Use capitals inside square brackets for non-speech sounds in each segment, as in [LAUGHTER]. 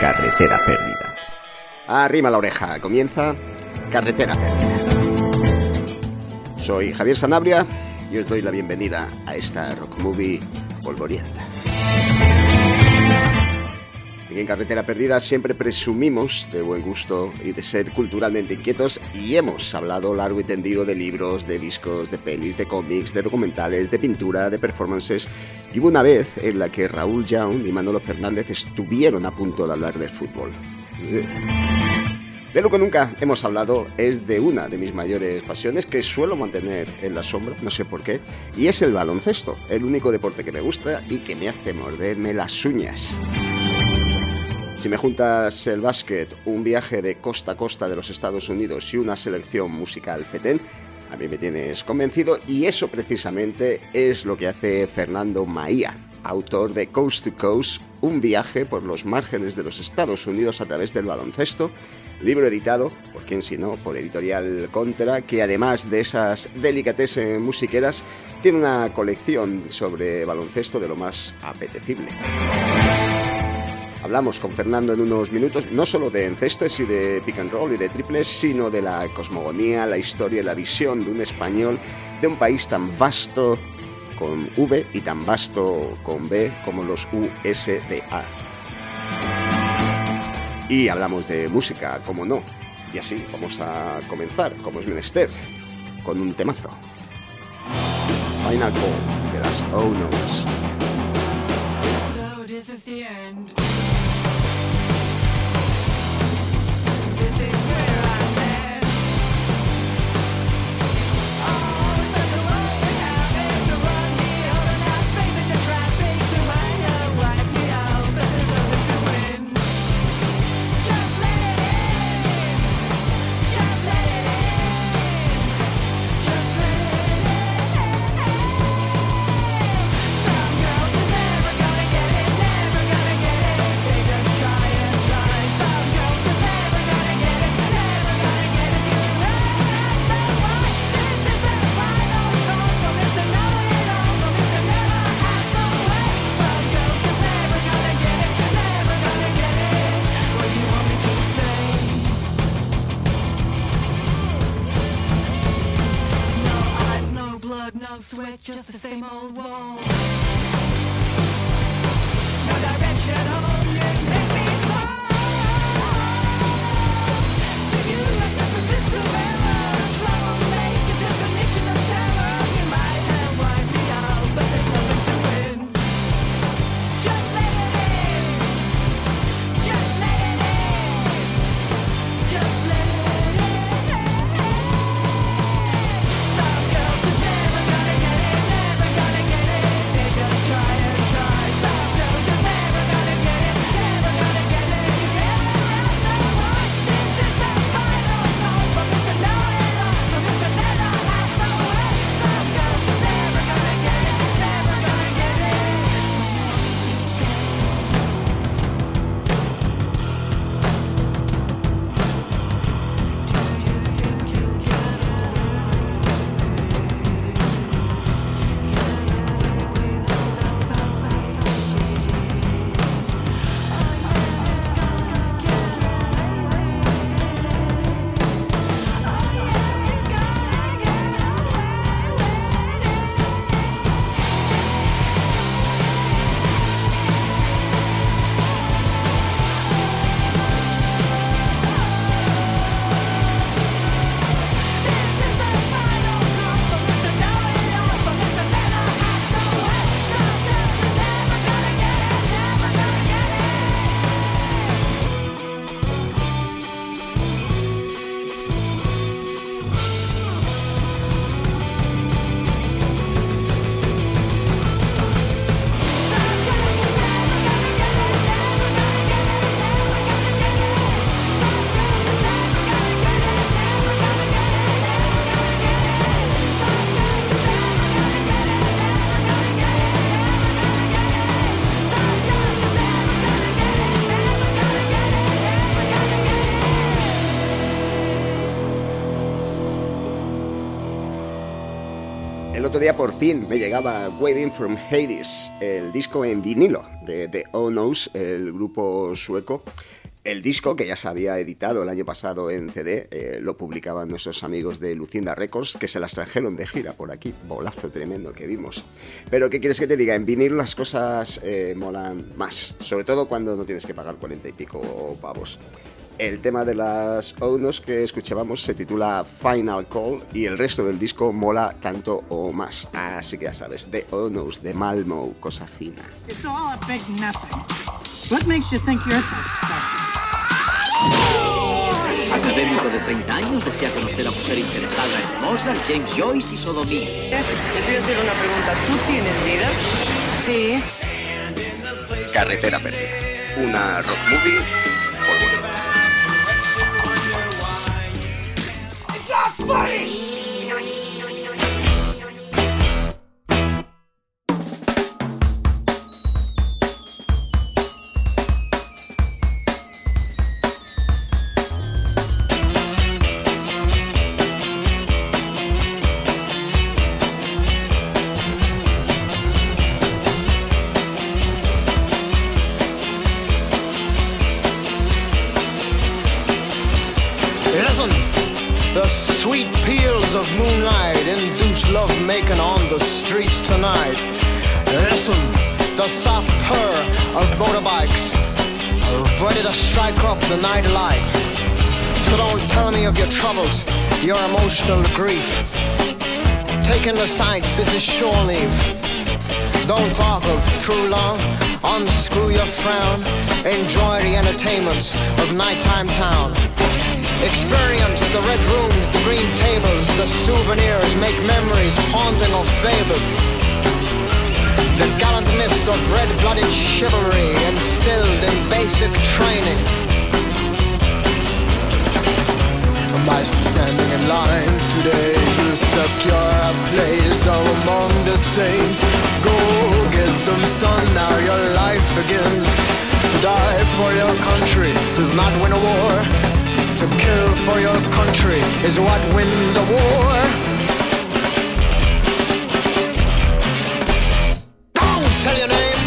Carretera perdida. Arrima la oreja, comienza Carretera perdida. Soy Javier Sanabria y os doy la bienvenida a esta rock movie polvorienta. En Carretera Perdida siempre presumimos de buen gusto y de ser culturalmente inquietos y hemos hablado largo y tendido de libros, de discos, de pelis, de cómics, de documentales, de pintura, de performances y hubo una vez en la que Raúl Young y Manolo Fernández estuvieron a punto de hablar del fútbol. De lo que nunca hemos hablado es de una de mis mayores pasiones que suelo mantener en la sombra, no sé por qué, y es el baloncesto, el único deporte que me gusta y que me hace morderme las uñas. Si me juntas el básquet, un viaje de costa a costa de los Estados Unidos y una selección musical fetén, a mí me tienes convencido y eso precisamente es lo que hace Fernando Maía, autor de Coast to Coast, un viaje por los márgenes de los Estados Unidos a través del baloncesto, libro editado, por quién si no, por Editorial Contra, que además de esas delicatessen musiqueras, tiene una colección sobre baloncesto de lo más apetecible. Hablamos con Fernando en unos minutos no solo de encestes y de pick and roll y de triples, sino de la cosmogonía, la historia y la visión de un español de un país tan vasto con V y tan vasto con B como los USDA. Y hablamos de música, como no. Y así vamos a comenzar, como es menester, con un temazo. Final Call de las Owners. is it? Día por fin me llegaba Waving from Hades, el disco en vinilo de The Onos, el grupo sueco. El disco, que ya se había editado el año pasado en CD, eh, lo publicaban nuestros amigos de Lucinda Records, que se las trajeron de gira por aquí. Bolazo tremendo que vimos. Pero, ¿qué quieres que te diga? En vinilo las cosas eh, molan más. Sobre todo cuando no tienes que pagar cuarenta y pico pavos. El tema de las Onos que escuchábamos se titula Final Call y el resto del disco mola tanto o más. Así que ya sabes, The Onos de Malmo, cosa fina. It's all a big nothing. What makes you think you're so Académico de 30 años, desea conocer a mujer interesada en Mozart, James Joyce y sodomía. Te voy a hacer una pregunta. ¿Tú tienes vida? Sí. Carretera Perdida. Una rock movie por Money! The this is shore leave. Don't talk of true love, unscrew your frown. Enjoy the entertainments of nighttime town. Experience the red rooms, the green tables, the souvenirs, make memories haunting or fabled. The gallant mist of red-blooded chivalry instilled in basic training. By standing in line today, you secure a place among the saints. Go get them, son, now your life begins. To die for your country does not win a war to kill for your country is what wins a war. Don't tell your name,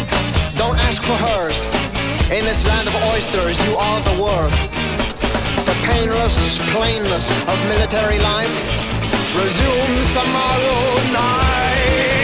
don't ask for hers. In this land of oysters, you are the world. The painless plainness of military life resumes tomorrow night.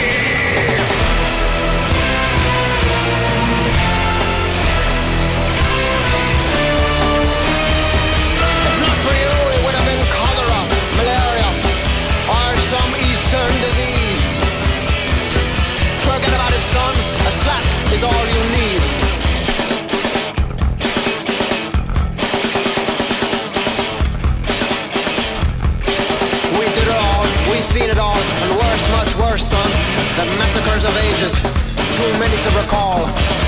Of ages, too many to recall.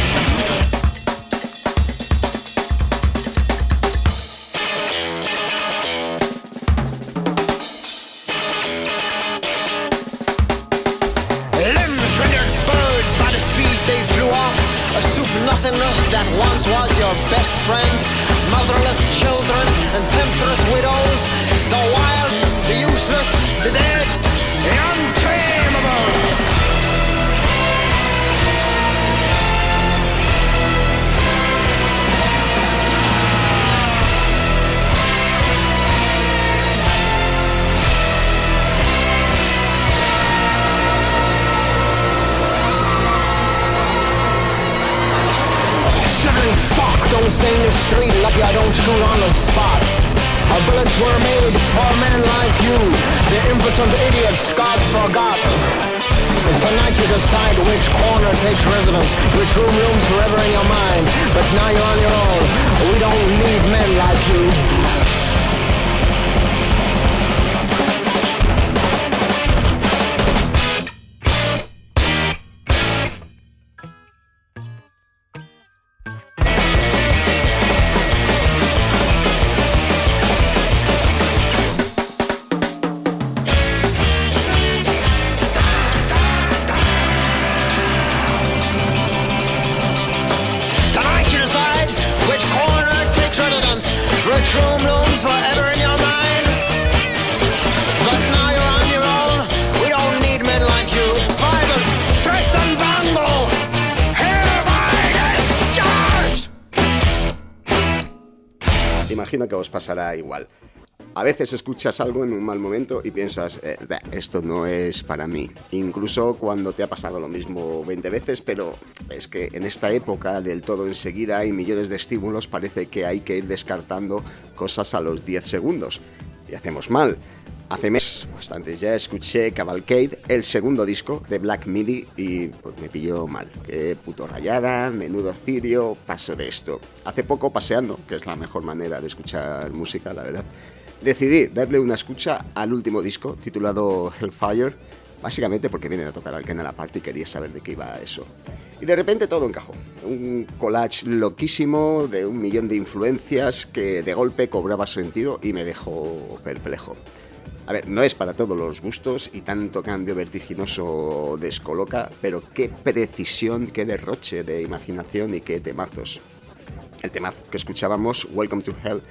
Pasará igual. A veces escuchas algo en un mal momento y piensas, eh, esto no es para mí. Incluso cuando te ha pasado lo mismo 20 veces, pero es que en esta época del todo enseguida hay millones de estímulos, parece que hay que ir descartando cosas a los 10 segundos. Y hacemos mal. Hace meses, bastante ya, escuché Cavalcade, el segundo disco de Black Midi, y pues me pilló mal. Qué puto rayada, menudo cirio, paso de esto. Hace poco paseando, que es la mejor manera de escuchar música, la verdad decidí darle una escucha al último disco titulado Hellfire, básicamente porque vienen a tocar al la Party y quería saber de qué iba eso. Y de repente todo encajó. Un collage loquísimo de un millón de influencias que de golpe cobraba sentido y me dejó perplejo. A ver, no es para todos los gustos y tanto cambio vertiginoso descoloca, pero qué precisión, qué derroche de imaginación y qué temazos. El temazo que escuchábamos, Welcome to Hell,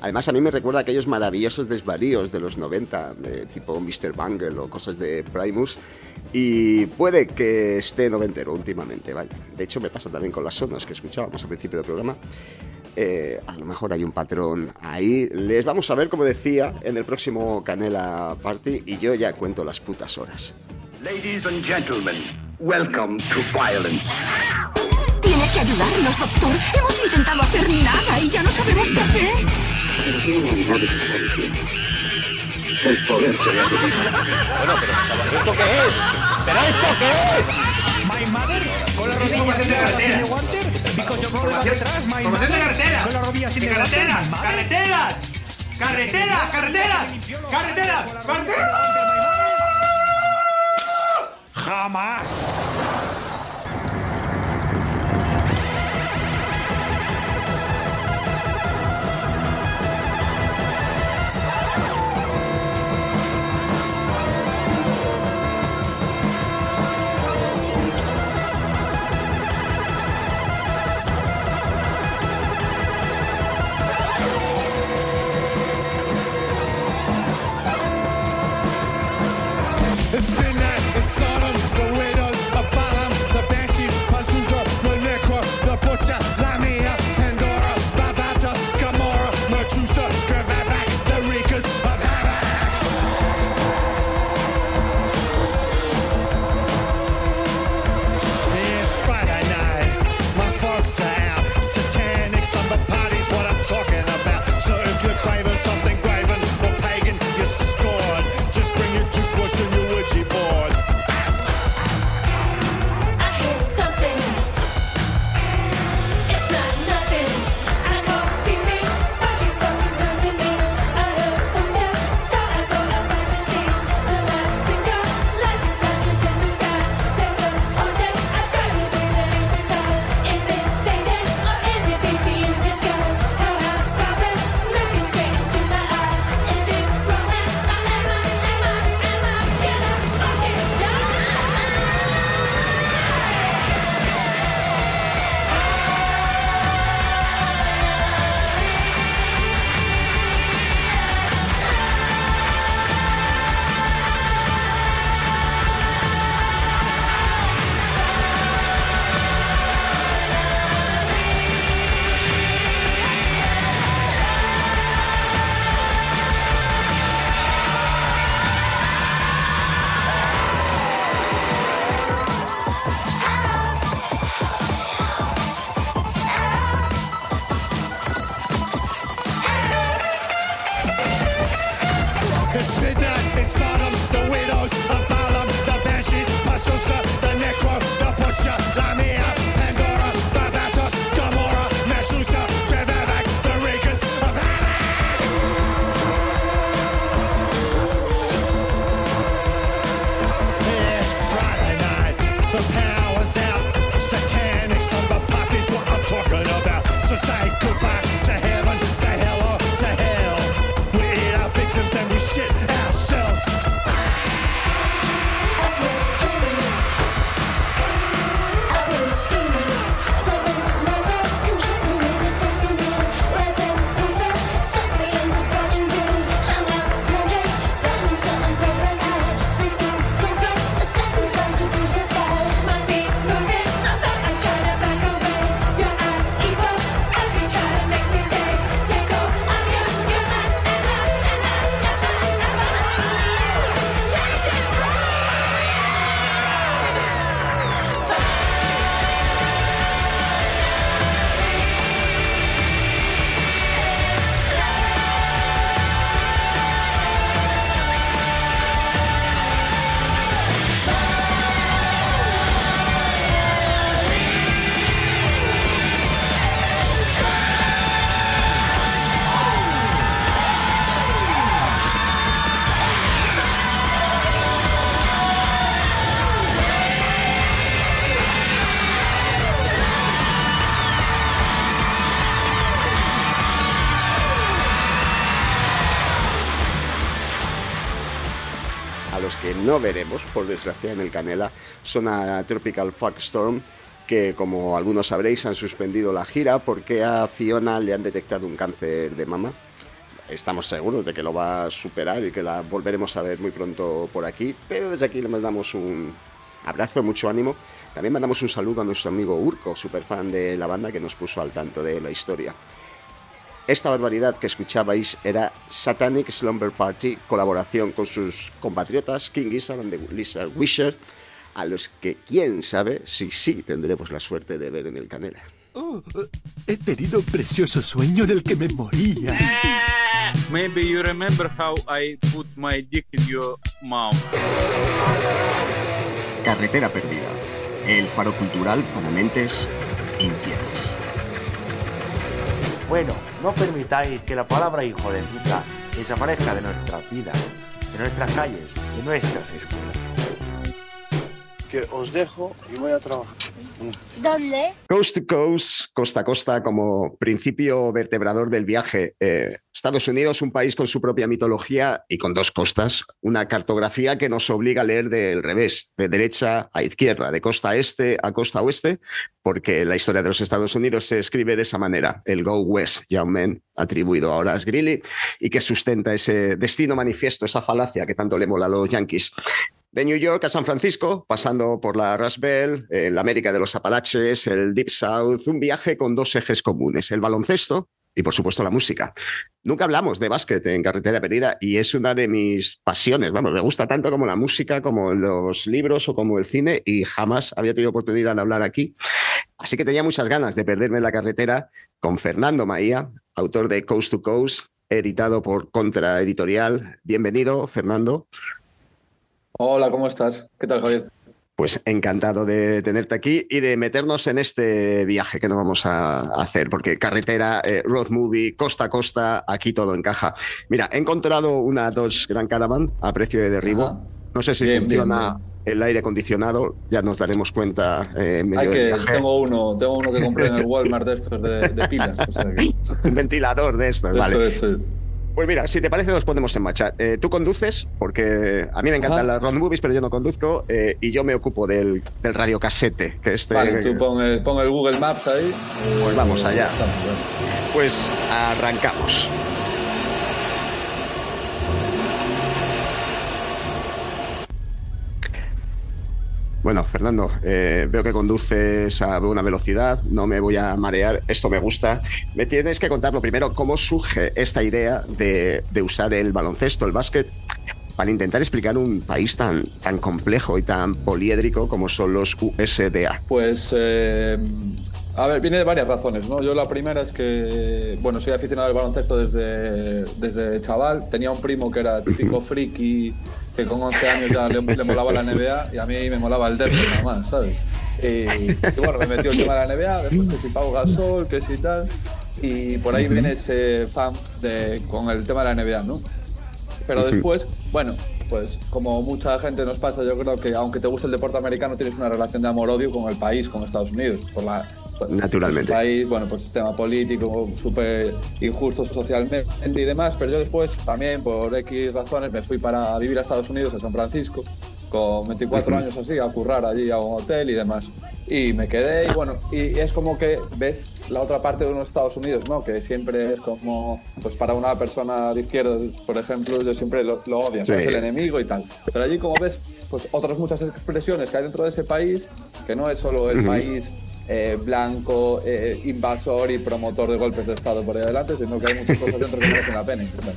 Además, a mí me recuerda aquellos maravillosos desvaríos de los 90, tipo Mr. Bungle o cosas de Primus. Y puede que esté noventero últimamente, vaya. De hecho, me pasa también con las sonos que escuchábamos al principio del programa. Eh, a lo mejor hay un patrón ahí. Les vamos a ver, como decía, en el próximo Canela Party y yo ya cuento las putas horas. Ladies and gentlemen, welcome to violence. Tiene que ayudarnos, doctor. Hemos intentado hacer nada y ya no sabemos qué hacer. El poder se le Bueno, pero ¿esto qué es? ¿Pero esto qué es? My mother con la rodilla de carretera. Because your brother detrás. My de carretera. Con sin carreteras. Carreteras. Carreteras. Carreteras. Carreteras. Carreteras. Jamás. No veremos, por desgracia, en el Canela son a Tropical Fuck Storm, que como algunos sabréis han suspendido la gira porque a Fiona le han detectado un cáncer de mama. Estamos seguros de que lo va a superar y que la volveremos a ver muy pronto por aquí, pero desde aquí le mandamos un abrazo, mucho ánimo. También mandamos un saludo a nuestro amigo Urco, super fan de la banda, que nos puso al tanto de la historia. Esta barbaridad que escuchabais era Satanic Slumber Party, colaboración con sus compatriotas King Gizzard and the Lizard Wizard, a los que quién sabe si sí tendremos la suerte de ver en el Canela. Oh, he tenido un precioso sueño en el que me moría. Maybe you remember how I put my dick in your mouth. Carretera Perdida, el faro cultural para mentes inquietas. Bueno, no permitáis que la palabra hijo de puta desaparezca de nuestras vidas, de nuestras calles, de nuestras escuelas. Que os dejo y voy a trabajar. ¿Dónde? Coast to Coast, costa a costa, como principio vertebrador del viaje. Eh, Estados Unidos, un país con su propia mitología y con dos costas. Una cartografía que nos obliga a leer del revés, de derecha a izquierda, de costa este a costa oeste, porque la historia de los Estados Unidos se escribe de esa manera, el Go West, ya un atribuido a Horace Greeley, y que sustenta ese destino manifiesto, esa falacia que tanto le mola a los yankees de New York a San Francisco, pasando por la Rust Belt, la América de los Apalaches, el Deep South, un viaje con dos ejes comunes, el baloncesto y por supuesto la música. Nunca hablamos de básquet en Carretera Perdida y es una de mis pasiones. Vamos, me gusta tanto como la música, como los libros o como el cine y jamás había tenido oportunidad de hablar aquí. Así que tenía muchas ganas de perderme en la carretera con Fernando Maía, autor de Coast to Coast, editado por Contra Editorial. Bienvenido, Fernando. Hola, ¿cómo estás? ¿Qué tal, Javier? Pues encantado de tenerte aquí y de meternos en este viaje que nos vamos a hacer, porque carretera, eh, road movie, costa a costa, aquí todo encaja. Mira, he encontrado una Dodge Grand Caravan a precio de derribo. No sé si funciona el aire acondicionado, ya nos daremos cuenta eh, en medio Hay que, del viaje. tengo uno, tengo uno que compré en el [LAUGHS] Walmart de estos de, de pilas. O sea que... [LAUGHS] Un ventilador de estos, Eso vale. es, sí. Pues mira, si te parece, nos ponemos en marcha. Eh, tú conduces, porque a mí me encantan Ajá. las road movies, pero yo no conduzco, eh, y yo me ocupo del, del radiocasete, que este... Vale, tú pon el, pon el Google Maps ahí. Pues vamos allá. Pues arrancamos. Bueno, Fernando, eh, veo que conduces a buena velocidad, no me voy a marear, esto me gusta. Me tienes que contar lo primero, cómo surge esta idea de, de usar el baloncesto, el básquet, para intentar explicar un país tan, tan complejo y tan poliédrico como son los USDA. Pues, eh, a ver, viene de varias razones, ¿no? Yo la primera es que, bueno, soy aficionado al baloncesto desde, desde chaval. Tenía un primo que era típico friki, que con 11 años ya le, le molaba la NBA y a mí me molaba el Denver nada más, ¿sabes? Y, y bueno, me metió el tema de la NBA, después que si Pau Gasol, que si tal. Y por ahí viene ese fan de, con el tema de la NBA, ¿no? Pero después, bueno, pues como mucha gente nos pasa, yo creo que aunque te guste el deporte americano, tienes una relación de amor-odio con el país, con Estados Unidos. Por la, Naturalmente. Es un país, bueno, pues sistema político súper injusto socialmente y demás, pero yo después también por X razones me fui para vivir a Estados Unidos, a San Francisco, con 24 Ujú. años así, a currar allí a un hotel y demás. Y me quedé y bueno, y es como que ves la otra parte de unos Estados Unidos, ¿no? Que siempre es como, pues para una persona de izquierda, por ejemplo, yo siempre lo, lo odio, Sí. es el enemigo y tal. Pero allí como ves, pues otras muchas expresiones que hay dentro de ese país, que no es solo el Ujú. país eh, blanco, eh, invasor y promotor de golpes de Estado por ahí adelante, sino que hay muchas cosas dentro que merecen la pena intentar.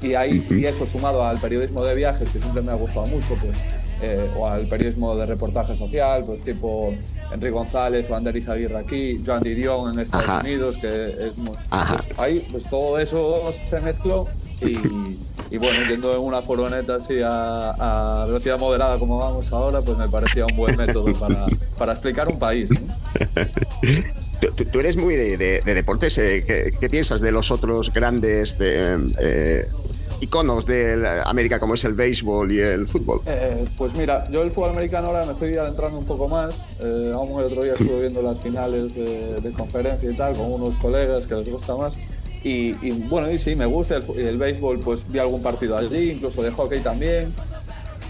Y, ahí, y eso sumado al periodismo de viajes, que siempre me ha gustado mucho, pues, eh, o al periodismo de reportaje social, pues tipo Enrique González o Ander Izaguirre aquí, Joan Didion en Estados Ajá. Unidos, que es muy- pues ahí pues todo eso se mezcló y, y bueno, yendo en una furgoneta así a, a velocidad moderada como vamos ahora, pues me parecía un buen método para, para explicar un país. ¿no? Tú, tú- eres muy de, de- de deportes. eh, ¿qué, qué piensas de los otros grandes de, eh, iconos de América como es el béisbol y el fútbol? Eh, pues mira, yo el fútbol americano ahora me estoy adentrando un poco más. Eh, aún el otro día estuve viendo las finales de conferencia y tal con unos colegas que les gusta más. Y, y, bueno, y sí, me gusta el, el béisbol, pues vi algún partido allí, incluso de hockey también.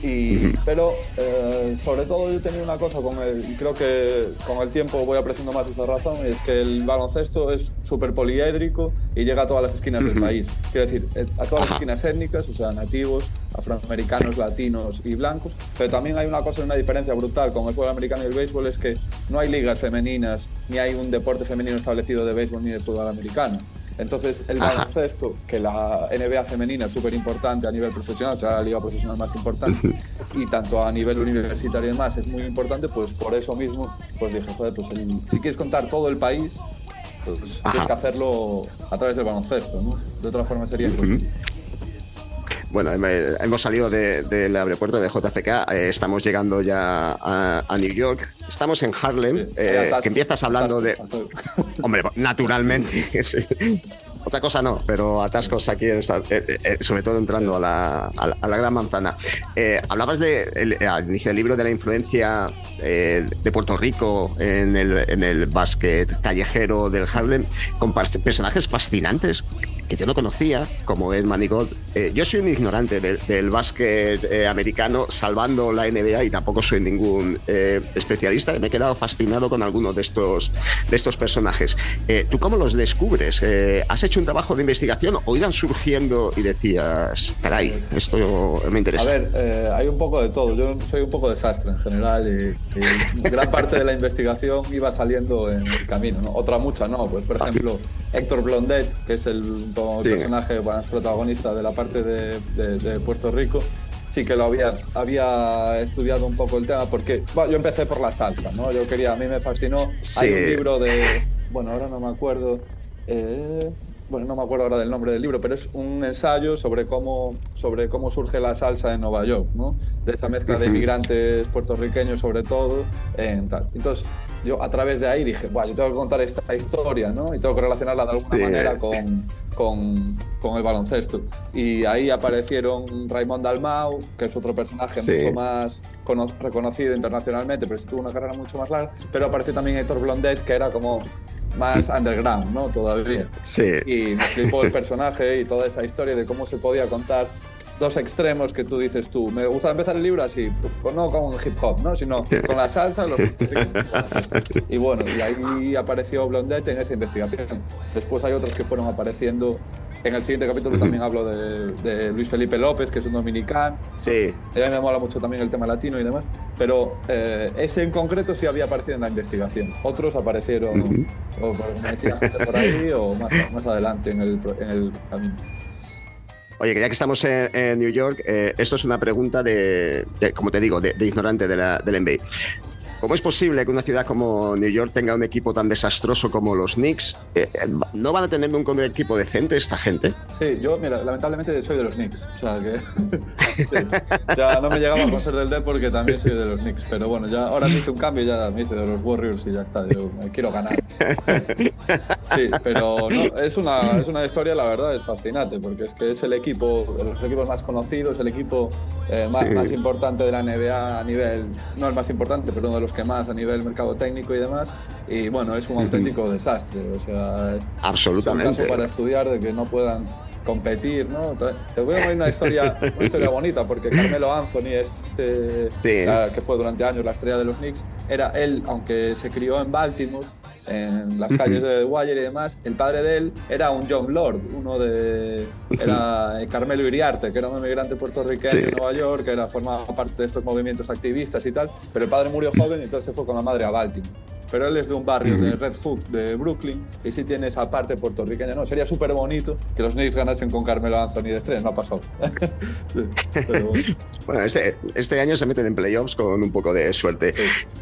Y, pero eh, sobre todo yo tenía una cosa con el, creo que con el tiempo voy apreciando más esa razón, es que el baloncesto es súper poliédrico y llega a todas las esquinas del país. Quiero decir, eh, a todas las esquinas étnicas, o sea, nativos, afroamericanos, latinos y blancos, pero también hay una cosa, una diferencia brutal con el fútbol americano y el béisbol, es que no hay ligas femeninas, ni hay un deporte femenino establecido de béisbol ni de fútbol americano. Entonces, el Ajá. baloncesto, que la NBA femenina es súper importante a nivel profesional, o sea, la liga profesional más importante, y tanto a nivel universitario y demás es muy importante, pues por eso mismo, pues dije, joder, pues el- si quieres contar todo el país, pues Ajá. tienes que hacerlo a través del baloncesto, ¿no? De otra forma sería imposible. Bueno, hem- hemos salido de- del aeropuerto de JFK, eh, estamos llegando ya a, a New York, estamos en Harlem, eh, que empiezas hablando de... [LAUGHS] Hombre, naturalmente, [LAUGHS] sí. otra cosa no, pero atascos aquí, en esta- eh, eh, sobre todo entrando a la, a la- a la Gran Manzana. Eh, hablabas de, el- eh, al inicio del libro de la influencia eh, de Puerto Rico en el, en el básquet callejero del Harlem, con personajes fascinantes que yo no conocía, como es Manigot. Eh, yo soy un ignorante de- del básquet eh, americano, salvando la NBA, y tampoco soy ningún eh, especialista. Me he quedado fascinado con algunos de estos, de estos personajes. Eh, ¿Tú cómo los descubres? Eh, ¿Has hecho un trabajo de investigación o iban surgiendo y decías, caray, esto me interesa? A ver, eh, hay un poco de todo. Yo soy un poco desastre en general y, y gran parte de la investigación iba saliendo en el camino. ¿no? Otra mucha no. Pues, por ejemplo, Héctor Blondet, que es el Sí. personaje bueno, protagonista de la parte de, de- de Puerto Rico, sí que lo había, había estudiado un poco el tema porque bueno, yo empecé por la salsa, ¿no? Yo quería, a mí me fascinó. Hay Sí. un libro de, bueno, ahora no me acuerdo. eh, bueno, no me acuerdo ahora del nombre del libro, pero es un ensayo sobre cómo, sobre cómo surge la salsa en Nueva York, ¿no? De esa mezcla de inmigrantes puertorriqueños, sobre todo, en tal. Entonces, yo a través de ahí dije, Buah, yo tengo que contar esta historia, ¿no? Y tengo que relacionarla de alguna Sí. manera con, con, con el baloncesto. Y ahí aparecieron Raymond Dalmau, que es otro personaje Sí. mucho más cono- reconocido internacionalmente, pero sí tuvo una carrera mucho más larga. Pero apareció también Héctor Blondet, que era como más underground, ¿no? Todavía. Sí. Y me flipó el personaje y toda esa historia de cómo se podía contar dos extremos que tú dices tú. Me gusta empezar el libro así, pues, pues no con hip hop, ¿no? sino con la salsa, los [LAUGHS] y bueno, y ahí apareció Blondet en esa investigación. Después hay otros que fueron apareciendo. En el siguiente capítulo también hablo de, de Luis Felipe López, que es un dominicano. Sí. A mí me mola mucho también el tema latino y demás. Pero eh, ese en concreto sí había aparecido en la investigación. Otros aparecieron, o por- como decía, gente por ahí o más, más adelante en el, en el camino. Oye, que ya que estamos en, New York, eh, esto es una pregunta de, como te digo, de, de ignorante de la, del NBA. ¿Cómo es posible que una ciudad como New York tenga un equipo tan desastroso como los Knicks? Eh, eh, ¿No van a tener un equipo decente esta gente? Sí, yo, mira, lamentablemente soy de los Knicks. O sea que. [LAUGHS] sí, ya no me llegaba con ser del D porque también soy de los Knicks. Pero bueno, ya ahora me hice un cambio, ya me hice de los Warriors y ya está. Yo quiero ganar. Sí, pero no, es, una, es una historia, la verdad, es fascinante porque es que es el equipo, los equipos más conocidos, el equipo eh, más importante de la NBA a nivel, no el más importante, pero uno de los que más a nivel mercado técnico y demás. Y bueno, es un auténtico desastre. O sea, Absolutamente. es un caso para estudiar de que no puedan competir, ¿no? Te- voy a poner una historia, [LAUGHS] una historia bonita, porque Carmelo Anthony, este, Sí. la- que fue durante años la estrella de los Knicks, era él, aunque se crió en Baltimore, en las calles de Wire y demás, el padre de él era un John Lord, uno de... Era eh, Carmelo Iriarte, que era un inmigrante puertorriqueño Sí. en Nueva York, que era, formaba parte de estos movimientos activistas y tal, pero el padre murió joven y entonces se fue con la madre a Baltimore. Pero él es de un barrio de Red Hook, de Brooklyn, y sí tiene esa parte puertorriqueña. No, sería súper bonito que los Knicks ganasen con Carmelo Anthony de estrella, no ha pasado. [LAUGHS] Sí, pero bueno. Este, este año se meten en playoffs con un poco de suerte. Ya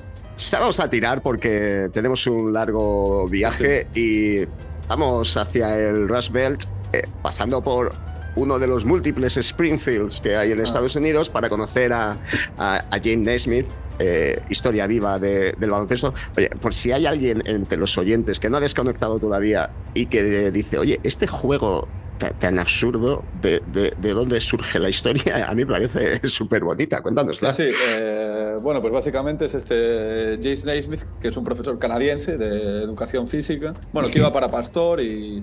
vamos a tirar porque tenemos un largo viaje y vamos hacia el Rust Belt, eh, pasando por uno de los múltiples Springfields que hay en Ah. Estados Unidos para conocer a, a, a Jane Naismith. eh, historia viva de- del baloncesto. Oye, por si hay alguien entre los oyentes que no ha desconectado todavía y que dice, oye, este juego ta- tan absurdo, ¿de, de, de dónde surge la historia? A mí me parece [LAUGHS] súper bonita. Cuéntanosla. Sí, eh, bueno, pues básicamente es este James Naismith, que es un profesor canadiense de educación física, bueno, que iba para Pastor y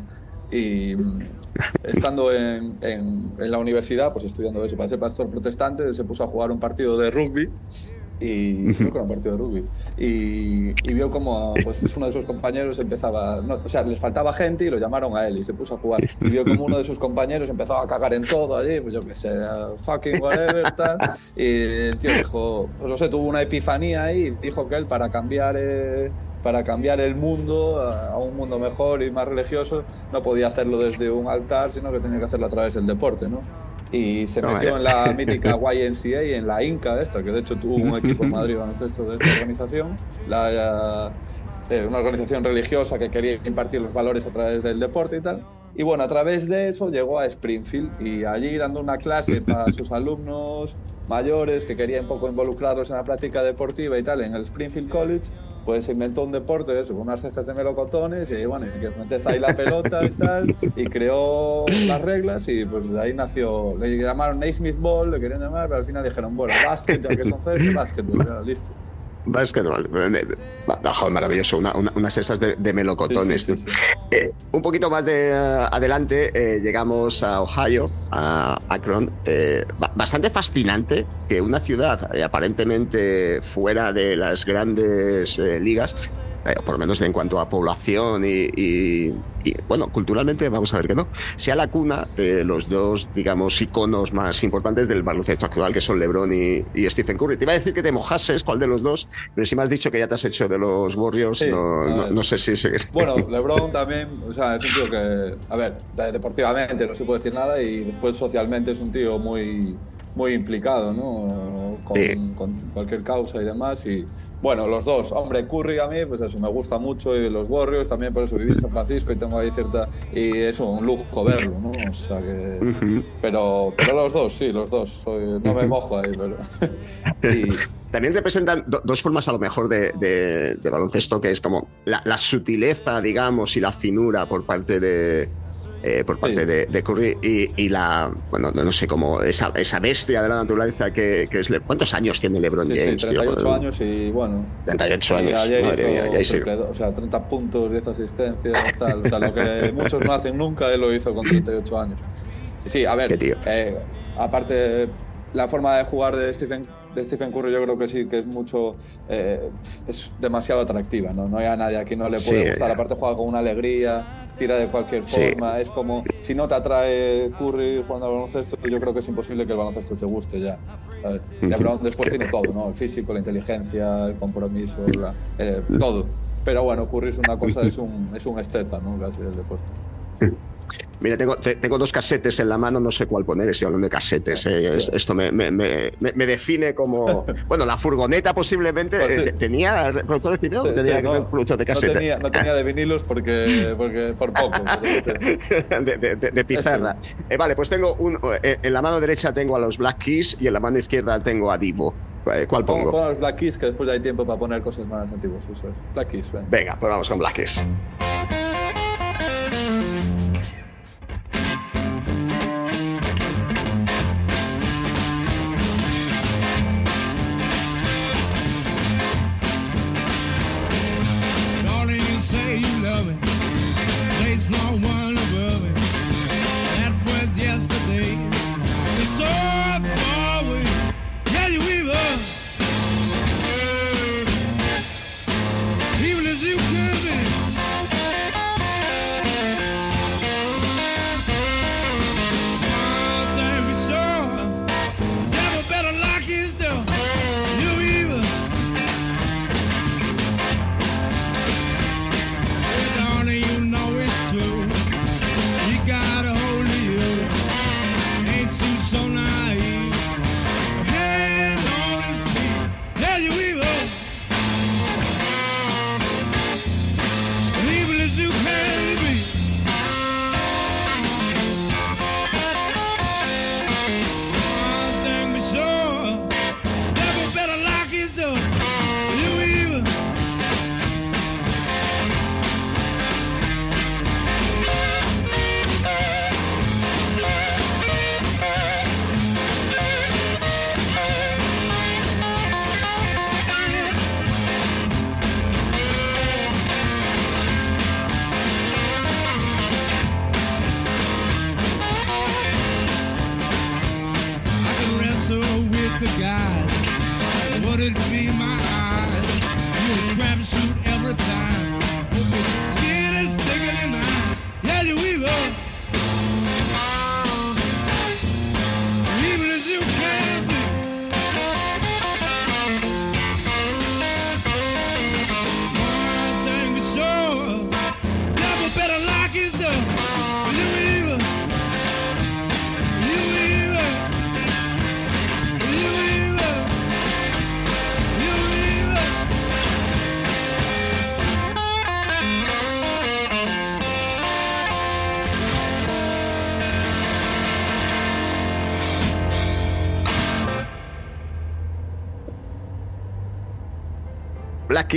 mm, estando en, en la universidad, pues estudiando eso para ser pastor protestante, se puso a jugar un partido de rugby y creo que era un partido de rugby. Y, y vio como pues, uno de sus compañeros empezaba no, o sea les faltaba gente y lo llamaron a él y se puso a jugar. Y vio como uno de sus compañeros empezaba a cagar en todo allí pues yo qué sé fucking whatever tal. Y el tío dijo pues, no sé tuvo una epifanía ahí y dijo que él para cambiar eh, para cambiar el mundo a, a un mundo mejor y más religioso no podía hacerlo desde un altar sino que tenía que hacerlo a través del deporte no y se No, metió en la [LAUGHS] mítica YMCA y en la Inca esta, que de hecho tuvo un [LAUGHS] equipo en Madrid baloncesto de esta organización, la, eh, una organización religiosa que quería impartir los valores a través del deporte y tal. Y bueno, a través de eso llegó a Springfield y allí dando una clase [LAUGHS] para sus alumnos mayores que querían un poco involucrarlos en la práctica deportiva y tal en el Springfield College, pues se inventó un deporte eso, con unas cestas de melocotones y bueno, y que metes ahí la pelota y tal, y creó las reglas y pues de ahí nació, le llamaron Naismith Ball, le querían llamar, pero al final dijeron, bueno, básquet, ya que son cestas, básquetbol, ya, listo. No, joder, maravilloso. Una- una- unas esas de, de melocotones. Sí, sí, tío. Eh, un poquito más de eh, adelante eh, llegamos a Ohio, a Akron. Eh, ba- bastante fascinante que una ciudad aparentemente fuera de las grandes ligas, eh, por lo menos en cuanto a población y, y- y, bueno, culturalmente vamos a ver que no, sea la cuna de los dos, digamos, iconos más importantes del baloncesto actual, que son LeBron y, y Stephen Curry. Te iba a decir que te mojases, cuál de los dos, pero si me has dicho que ya te has hecho de los Warriors, Sí, no, no- no sé si... [LAUGHS] Bueno, LeBron también, o sea, es un tío que, a ver, de- deportivamente no se puede decir nada y después socialmente es un tío muy, muy implicado, ¿no? Con, Sí. con cualquier causa y demás. Y bueno, los dos, hombre, Curry a mí, pues eso, me gusta mucho y los Warriors también, por eso viví en San Francisco y tengo ahí cierta. Y es un lujo verlo, ¿no? O sea que. Pero, pero los dos, sí, los dos. soy- no me mojo ahí, pero. [LAUGHS] y, También representan do- dos formas a lo mejor de, de- de baloncesto, que es como la, la sutileza, digamos, y la finura por parte de... eh, por parte Sí. de, de Curry y, y la, bueno, no, sé, como esa, esa bestia de la naturaleza que, que es... ¿Cuántos años tiene LeBron Sí, sí, James? tío? 38 años y bueno. 38 y años, ayer madre hizo mía, triple o sea, 30 puntos, 10 asistencias, tal. O sea, lo que [LAUGHS] muchos no hacen nunca, él lo hizo con 38 años. Sí, a ver, tío. eh, aparte, la forma de jugar de Stephen, de Stephen Curry yo creo que sí, que es mucho, eh, es demasiado atractiva, ¿no? No hay a nadie aquí no le puede Sí. gustar, aparte juega con una alegría, tira de cualquier Sí. forma, es como, si no te atrae Curry jugando al baloncesto, yo creo que es imposible que el baloncesto te guste ya. ¿sabes? LeBron después tiene todo, ¿no? El físico, la inteligencia, el compromiso, la- eh, todo. Pero bueno, Curry es una cosa, es un, es un esteta, ¿no? Casi del deporte. Mira, tengo, te- tengo dos casetes en la mano, no sé cuál poner, estoy hablando de casetes. eh, es- Esto me, me- me- me- define como... [LAUGHS] Bueno, la furgoneta posiblemente Pues sí. eh, tenía reproductor de video, Sí, tenía sí, no, de no casete. tenía, no tenía de vinilos porque, porque por poco. [LAUGHS] de, de- de- de pizarra. Eh, vale, pues tengo un. eh, en la mano derecha tengo a los Black Keys y en la mano izquierda tengo a Divo. Eh, ¿Cuál Pon, pongo? pon los Black Keys que después hay tiempo para poner cosas más antiguas. Black Keys, ven. Venga, pues vamos con Black Keys.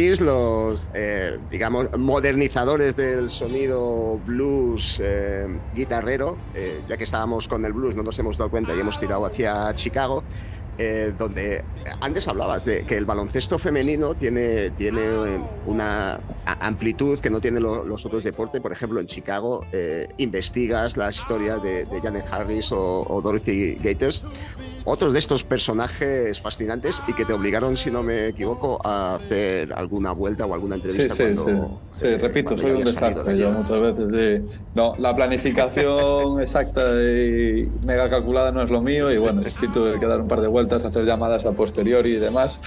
Los, eh, digamos, modernizadores del sonido blues eh, guitarrero, eh, ya que estábamos con el blues, no nos hemos dado cuenta y hemos tirado hacia Chicago. donde antes hablabas de que el baloncesto femenino tiene, tiene una amplitud que no tienen lo- los otros deportes. Por ejemplo, en Chicago eh, investigas la historia de, de Janet Harris o, o Dorothy Gators, otros de estos personajes fascinantes y que te obligaron, si no me equivoco, a hacer alguna vuelta o alguna Sí, entrevista sí, cuando, sí. Sí, eh, repito, soy un desastre de yo muchas veces. Sí. No, la planificación [LAUGHS] exacta y mega calculada no es lo mío y bueno, sí tuve que dar un par de vueltas, hacer llamadas a posteriori y demás,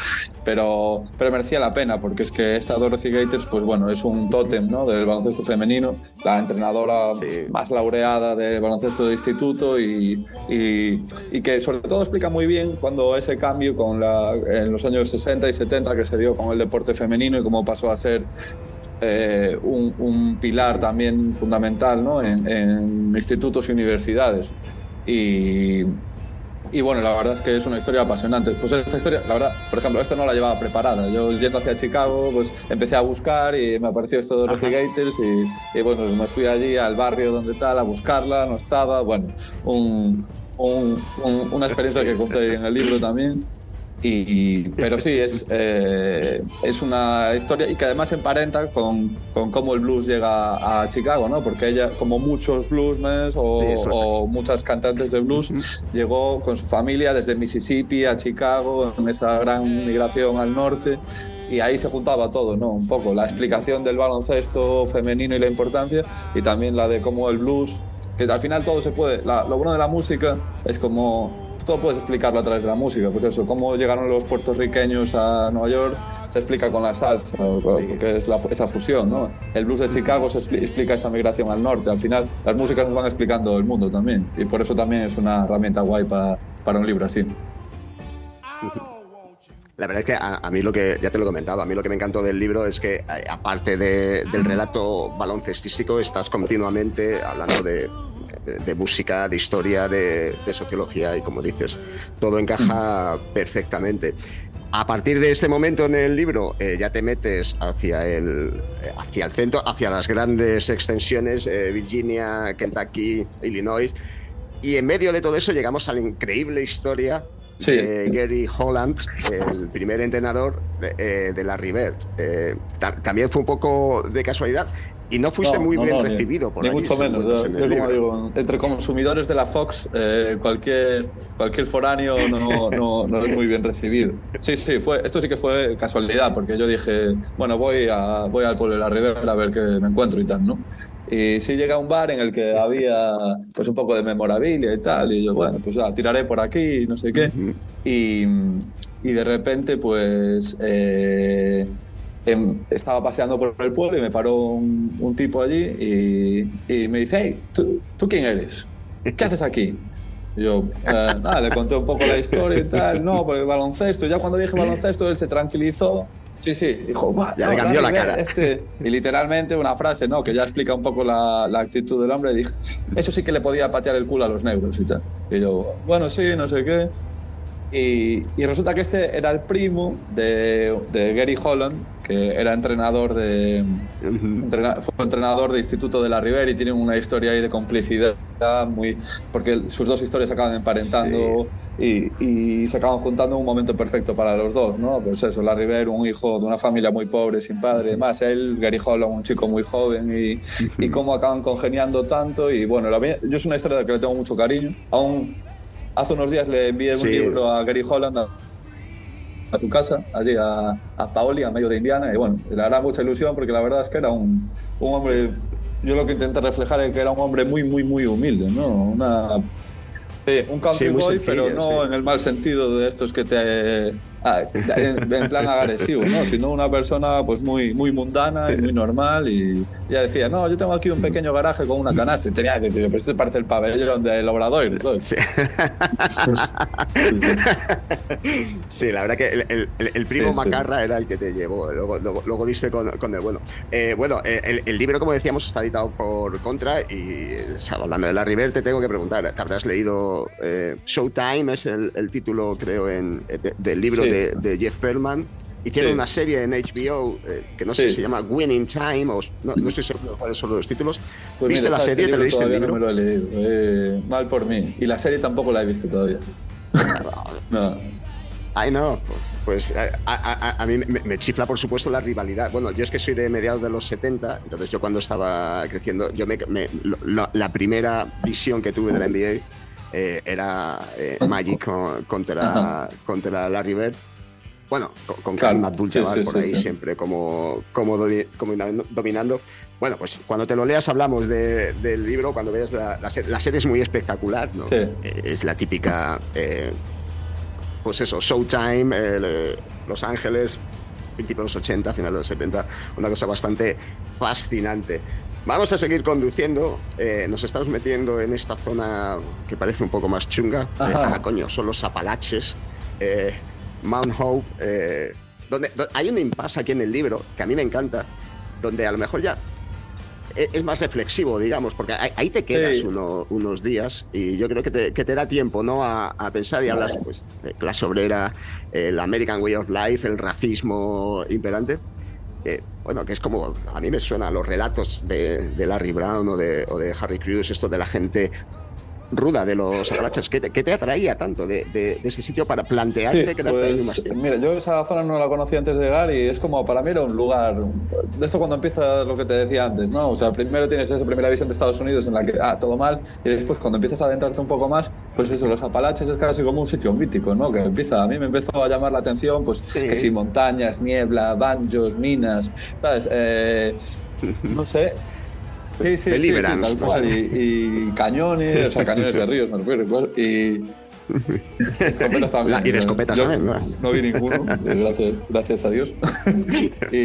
pero, pero merecía la pena porque es que esta Dorothy Gators, pues bueno, es un tótem ¿no? del baloncesto femenino, la entrenadora más laureada del baloncesto de instituto y, y, y que sobre todo explica muy bien cuando ese cambio con la, en los años 60 y 70 que se dio con el deporte femenino y cómo pasó a ser eh, un, un pilar también fundamental ¿no? en, en institutos y universidades. Y, y bueno, la verdad es que es una historia apasionante. Pues esta historia, la verdad, por ejemplo, esta no la llevaba preparada. Yo yendo hacia Chicago, pues empecé a buscar y me apareció esto de Dorothy Gators y, y bueno, pues me fui allí al barrio donde tal a buscarla, no estaba. Bueno, un, un- un- una experiencia que conté en el libro también. Y, pero sí, es, eh, es una historia y que además emparenta con, con cómo el blues llega a Chicago, ¿no? Porque ella, como muchos bluesmen o, Sí, es. o muchas cantantes de blues, llegó con su familia desde Mississippi a Chicago, en esa gran migración al norte. Y ahí se juntaba todo, ¿no? Un poco la explicación del baloncesto femenino y la importancia, y también la de cómo el blues, que al final todo se puede. la- lo bueno de la música es como todo puedes explicarlo a través de la música. Pues eso, cómo llegaron los puertorriqueños a Nueva York se explica con la salsa, o- porque es la- esa fusión, ¿no? El blues de Chicago se expli- explica esa migración al norte. Al final, las músicas nos van explicando el mundo también. Y por eso también es una herramienta guay pa- para un libro así. La verdad es que a, a mí lo que, ya te lo he comentado, a mí lo que me encantó del libro es que, eh, aparte de- del relato baloncestístico, estás continuamente hablando de, de- de música, de historia, de, de sociología y, como dices, todo encaja perfectamente. A partir de este momento en el libro eh, ya te metes hacia el, eh, hacia el centro, hacia las grandes extensiones, eh, Virginia, Kentucky, Illinois, y en medio de todo eso llegamos a la increíble historia Sí. de Gary Holland, el primer entrenador de, eh, de la River. Eh, ta- también fue un poco de casualidad y no fuiste No, muy no, bien no, recibido por Ni allí, mucho menos. Yo, en yo como digo, entre consumidores de la Fox, eh, cualquier, cualquier foráneo no, no, es muy bien recibido. Sí, sí, fue, esto sí que fue casualidad, porque yo dije, bueno, voy, a, voy al pueblo de la Ribera a ver qué me encuentro y tal, ¿no? Y sí llegué a un bar en el que había pues un poco de memorabilia y tal, y yo, bueno, pues ya, tiraré por aquí, no sé qué. y, y de repente, pues... eh, em, estaba paseando por el pueblo y me paró un, un tipo allí y, y me dice, hey, ¿tú, ¿tú quién eres? ¿Qué haces aquí? Y yo, "Eh, nada, le conté un poco la historia y tal, no, porque baloncesto, ya cuando dije baloncesto él se tranquilizó, sí, sí, dijo, "Buah, Ya le cambió la cara". Este, y literalmente una frase, ¿no? Que ya explica un poco la, la actitud del hombre, dije, eso sí que le podía patear el culo a los negros y tal. Y yo, bueno, sí, no sé qué. Y, y resulta que este era el primo de, de Gary Holland, que era entrenador de entrena- fue entrenador de Instituto de la Ribera y tienen una historia ahí de complicidad muy porque sus dos historias se acaban emparentando y, y se acaban juntando en un momento perfecto para los dos, ¿no? Pues eso, la Ribera, un hijo de una familia muy pobre, sin padre, más él, Gary Holland, un chico muy joven y, y cómo acaban congeniando tanto y bueno, la yo es una historia de la que le tengo mucho cariño. Aún hace unos días le envié Sí. un libro a Gary Holland a, a su casa, allí a, a Paoli, a medio de Indiana, y bueno, le hará mucha ilusión porque la verdad es que era un, un hombre, yo lo que intenté reflejar es que era un hombre muy, muy, muy humilde, ¿no? Una, sí, un country Sí, boy, sencillo, pero no en el mal sentido de estos que te... ah, en, en plan agresivo, ¿no? Sino una persona pues muy, muy mundana y muy normal y ella decía, no, yo tengo aquí un pequeño garaje con una canasta y tenía que decir, pero esto parece el pabellón del Obrador, ¿sabes? Sí, la verdad que el, el- el- primo Sí, sí. Macarra era el que te llevó, luego, luego, luego diste con, con el bueno. Eh, bueno, eh, el, el libro, como decíamos, está editado por Contra y hablando de la River, te tengo que preguntar, ¿te habrás leído eh, Showtime? Es el, título, creo, en, de- del libro Sí. De, de Jeff Perlman. Hicieron Sí. una serie en HBO eh, que no sé Sí. si se llama Winning Time o no, no estoy seguro de cuáles son los títulos. Pues ¿Viste mira, la serie? ¿Te leíste el libro? No me lo he leído. Eh, mal por mí. Y la serie tampoco la he visto todavía. [LAUGHS] no. Ay, no, pues, pues a, a- a- a mí me, me chifla, por supuesto, la rivalidad. Bueno, yo es que soy de mediados de los 70, entonces yo cuando estaba creciendo, yo me, me- lo- la primera visión que tuve de la NBA eh, era eh, [LAUGHS] Magic con- contra, contra Larry Bird. Bueno, con, con Claro, Karim Abdul-Jabbar sí, sí, por sí, ahí siempre como, como, domi- como dominando. Bueno, pues cuando te lo leas hablamos de- del libro, cuando veas la, la serie, la serie es muy espectacular, ¿no? Eh, Es la típica, eh, pues eso, Showtime, Los Ángeles, principios de los 80, final de los 70, una cosa bastante fascinante. Vamos a seguir conduciendo, eh, nos estamos metiendo en esta zona que parece un poco más chunga. Eh, ah, coño, son los Apalaches, eh, Mount Hope, eh, donde, do- hay un impasse aquí en el libro que a mí me encanta, donde a lo mejor ya e- es más reflexivo, digamos, porque ahí, ahí te quedas Sí. uno- unos días y yo creo que te, que te da tiempo ¿no? a, a pensar y hablas pues, de clase obrera, el American Way of Life, el racismo imperante. Que, bueno, que es como, a mí me suena a los relatos de, de Larry Brown o de, o de Harry Crews, esto de la gente ruda de los Apalaches. ¿Qué te, qué te atraía tanto de, de- de ese sitio para plantearte Sí, quedarte ahí pues, más tiempo? Mira, yo esa zona no la conocía antes de llegar y es como para mí era un lugar. De esto cuando empieza lo que te decía antes, ¿no? O sea, primero tienes esa primera visión de Estados Unidos en la que, ah, todo mal, y después cuando empiezas a adentrarte un poco más, pues eso, los Apalaches es casi como un sitio mítico, ¿no? Que empieza, a mí me empezó a llamar la atención, pues que si montañas, niebla, banjos, minas, ¿sabes? Eh, no sé. Sí, sí, sí, sí, Deliverance, tal cual. Y, y cañones, o sea, cañones de ríos, me refiero, igual. Y, [LAUGHS] escopetas también. La- y de escopetas Yo también, ¿no? No vi ninguno, eh, gracias, gracias a Dios. [LAUGHS] y,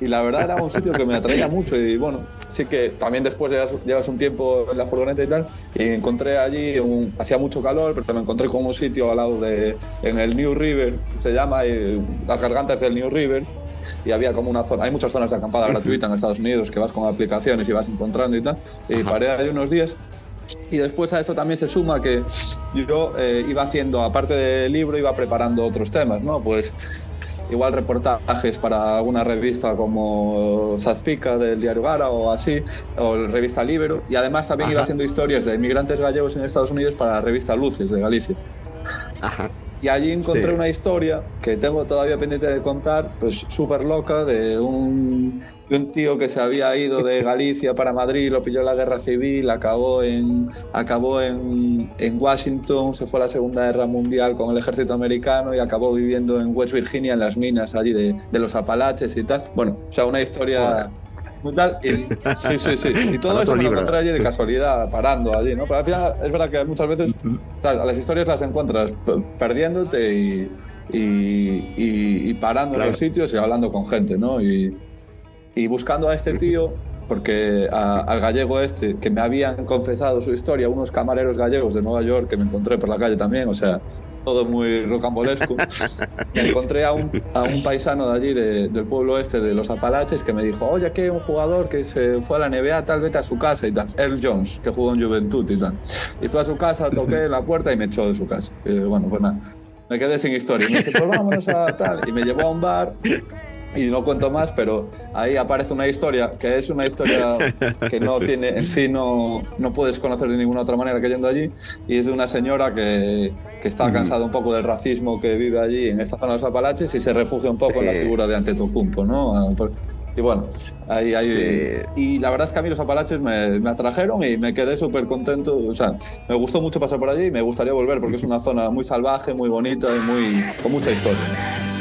y la verdad era un sitio que me atraía mucho. Y bueno, sí que también después llevas, llevas un tiempo en la furgoneta y tal. Y encontré allí, un- hacía mucho calor, pero me encontré con un sitio al lado de. en el New River, se llama, eh, las gargantas del New River. Y había como una zona, hay muchas zonas de acampada gratuita en Estados Unidos que vas con aplicaciones y vas encontrando y tal. Y paré ahí unos días y después a esto también se suma que yo eh, iba haciendo, aparte del libro, iba preparando otros temas, ¿no? Pues igual reportajes para alguna revista como Zazpica del diario Gara o así, o la revista Libero, y además también iba Ajá. haciendo historias de inmigrantes gallegos en Estados Unidos para la revista Luces de Galicia. Ajá. Y allí encontré Sí. una historia que tengo todavía pendiente de contar, pues súper loca, de un, de un tío que se había ido de Galicia para Madrid, lo pilló la guerra civil, acabó en, acabó en, en Washington, se fue a la Segunda Guerra Mundial con el ejército americano y acabó viviendo en West Virginia, en las minas allí de, de los Apalaches y tal. Bueno, o sea, una historia... muy tal, y, sí, sí, sí. Y todo eso me lo encontré allí de casualidad, parando allí, ¿no? Pero al final es verdad que muchas veces ¿sabes? a las historias las encuentras perdiéndote y, y, y- y parando en Claro. los sitios y hablando con gente, ¿no? Y, y buscando a este tío, porque a- al gallego este, que me habían confesado su historia, unos camareros gallegos de Nueva York que me encontré por la calle también, o sea, todo muy rocambolesco. [LAUGHS] me encontré a un, a un paisano de allí, de- del pueblo este de los Apalaches, que me dijo, oye, aquí hay un jugador que se fue a la NBA, tal, vete a su casa y tal. Earl Jones, que jugó en Juventud y tal. Y fui a su casa, toqué la puerta y me echó de su casa. Y bueno, pues nada, me quedé sin historia. Y me dice, pues vámonos a tal. Y me llevó a un bar y no cuento más, pero ahí aparece una historia que es una historia [LAUGHS] que no tiene en sí, no, no puedes conocer de ninguna otra manera que yendo allí. Y es de una señora que, que está cansada un poco del racismo que vive allí en esta zona de los Apalaches y se refugia un poco en la Sí. figura de Antetokounmpo, ¿no? Ah, Y bueno, ahí, ahí Sí. y la verdad es que a mí los Apalaches me, me atrajeron y me quedé súper contento. O sea, me gustó mucho pasar por allí y me gustaría volver porque es una zona muy salvaje, muy bonita y muy, con mucha historia.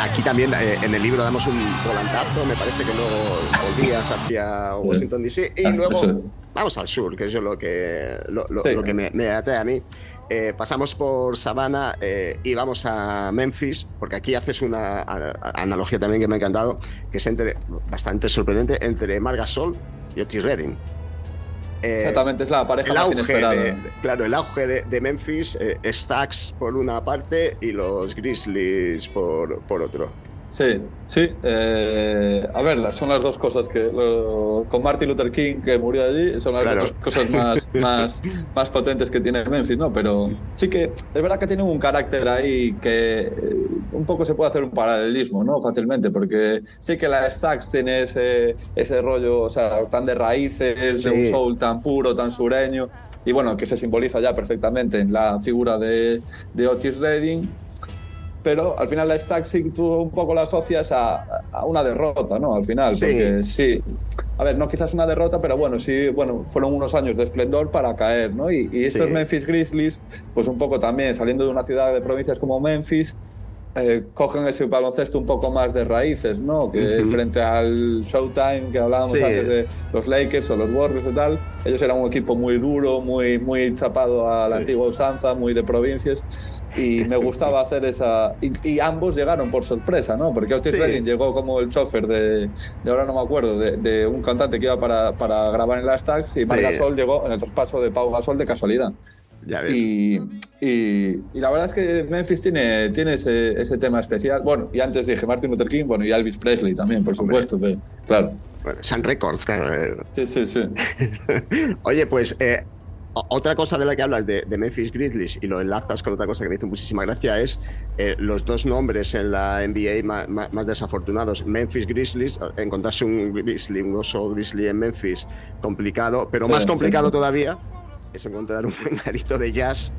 Aquí también eh, en el libro damos un volantazo, me parece que luego volvías hacia Washington DC y Ah, luego vamos al sur, que es lo que, lo, lo- Sí. lo que me, me atrae a mí. Eh, pasamos por Savannah eh, y vamos a Memphis, porque aquí haces una a- a- analogía también que me ha encantado, que es entre, bastante sorprendente entre Marc Gasol y Otis Redding. Eh, Exactamente, es la pareja el más auge inesperada. de- claro, el auge de, de Memphis, eh, Stacks por una parte y los Grizzlies por, por otro. Sí, sí. eh, a ver, son las dos cosas que. lo- con Martin Luther King, que murió allí, son las Claro. dos cosas más, [LAUGHS] más, más potentes que tiene Memphis, ¿no? Pero sí que es verdad que tiene un carácter ahí que un poco se puede hacer un paralelismo, ¿no? Fácilmente, porque sí que la Stax tiene ese, ese rollo, o sea, tan de raíces, de un Sí. soul tan puro, tan sureño. Y bueno, que se simboliza ya perfectamente en la figura de, de Otis Redding pero al final la Stack sí tú un poco la asocias a, a una derrota, ¿no? Al final, Sí. porque sí, a ver, no quizás una derrota, pero bueno, sí, bueno, fueron unos años de esplendor para caer, ¿no? Y, y estos Sí. Memphis Grizzlies, pues un poco también saliendo de una ciudad de provincias como Memphis, eh, cogen ese baloncesto un poco más de raíces, ¿no? Que frente al Showtime que hablábamos Sí. antes de los Lakers o los Warriors y tal, ellos eran un equipo muy duro, muy, muy chapado a la Sí. antigua usanza, muy de provincias. Y me gustaba hacer esa. Y, y ambos llegaron por sorpresa, ¿no? Porque Otis Sí. Redding llegó como el chofer de, de ahora no me acuerdo, de, de un cantante que iba para, para grabar en las tags y Marc. Gasol llegó en el traspaso de Pau Gasol de casualidad. Ya ves. Y, y, y la verdad es que Memphis tiene, tiene ese, ese tema especial. Bueno, y antes dije Martin Luther King, bueno, y Elvis Presley también, por Hombre. supuesto. pero- claro. Bueno, Sun Records, claro. Sí, sí, sí. [LAUGHS] Oye, pues eh, otra cosa de la que hablas de, de Memphis Grizzlies y lo enlazas con otra cosa que me hizo muchísima gracia es eh, los dos nombres en la NBA más, desafortunados. Memphis Grizzlies, eh, encontrarse un Grizzly, un oso Grizzly en Memphis, complicado, pero Sí, más sí, complicado sí. todavía es encontrar un buen garito de jazz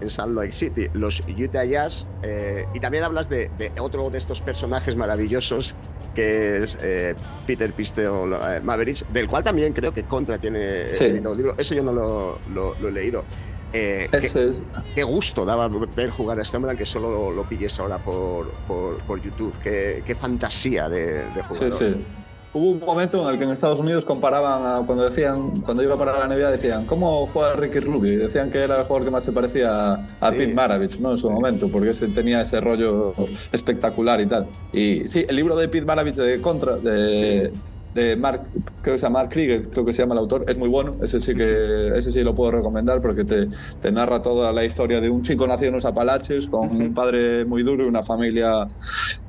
en Salt Lake City, los Utah Jazz. eh, y también hablas de, de otro de estos personajes maravillosos que es eh, Peter Pisteo eh, Mavericks, del cual también creo que Contra tiene Sí. editado un libro. Ese yo no lo, lo- lo he leído. Eh, qué, es. qué gusto daba ver jugar a este hombre, aunque solo lo, lo pilles ahora por, por, por YouTube. Qué, qué fantasía de, de Sí, jugador. sí. Hubo un momento en el que en Estados Unidos comparaban a cuando decían, cuando iba para la NBA, decían, ¿cómo juega Ricky Rubio? Y decían que era el jugador que más se parecía a Sí. Pete Maravich, ¿no? En su momento, porque ese, tenía ese rollo espectacular y tal. Y sí, el libro de Pete Maravich de Contra, de, de Mark, creo que se llama Mark Krieger, creo que se llama el autor, es muy bueno. Ese sí que, ese sí lo puedo recomendar porque te, te narra toda la historia de un chico nacido en los Apalaches con un padre muy duro y una familia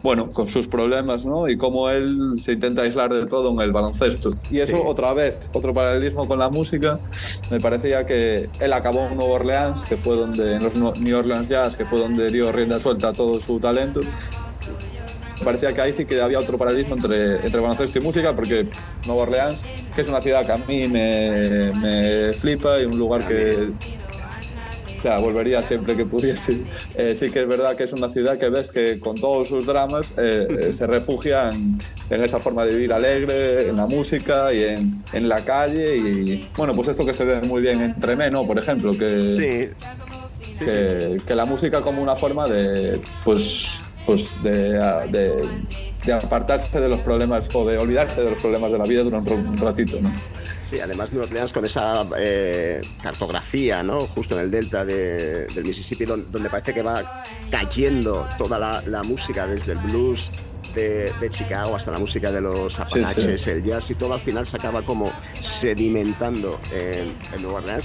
bueno, con sus problemas, ¿no? Y cómo él se intenta aislar de todo en el baloncesto. Y eso, Sí. otra vez, otro paralelismo con la música, me parecía que él acabó en Nueva Orleans, que fue donde, en los New Orleans Jazz, que fue donde dio rienda suelta a todo su talento. Parecía que ahí sí que había otro paralelismo entre, entre baloncesto y música, porque Nueva Orleans, que es una ciudad que a mí me, me flipa y un lugar que o sea, volvería siempre que pudiese. Eh, sí que es verdad que es una ciudad que ves que con todos sus dramas eh, eh, se refugia en, en esa forma de vivir alegre, en la música y en, en la calle. Y bueno, pues esto que se ve muy bien entre Tremé, Por ejemplo, que, Sí. Sí, que, que la música como una forma de, pues, pues de, de, de apartarse de los problemas o de olvidarse de los problemas de la vida durante un ratito, ¿no? Sí, además Nueva Orleans con esa eh, cartografía, ¿no? Justo en el delta de- del Mississippi, don- donde, parece que va cayendo toda la, la música, desde el blues de, de Chicago hasta la música de los Apalaches, el jazz y todo al final se acaba como sedimentando en, en Nueva Orleans.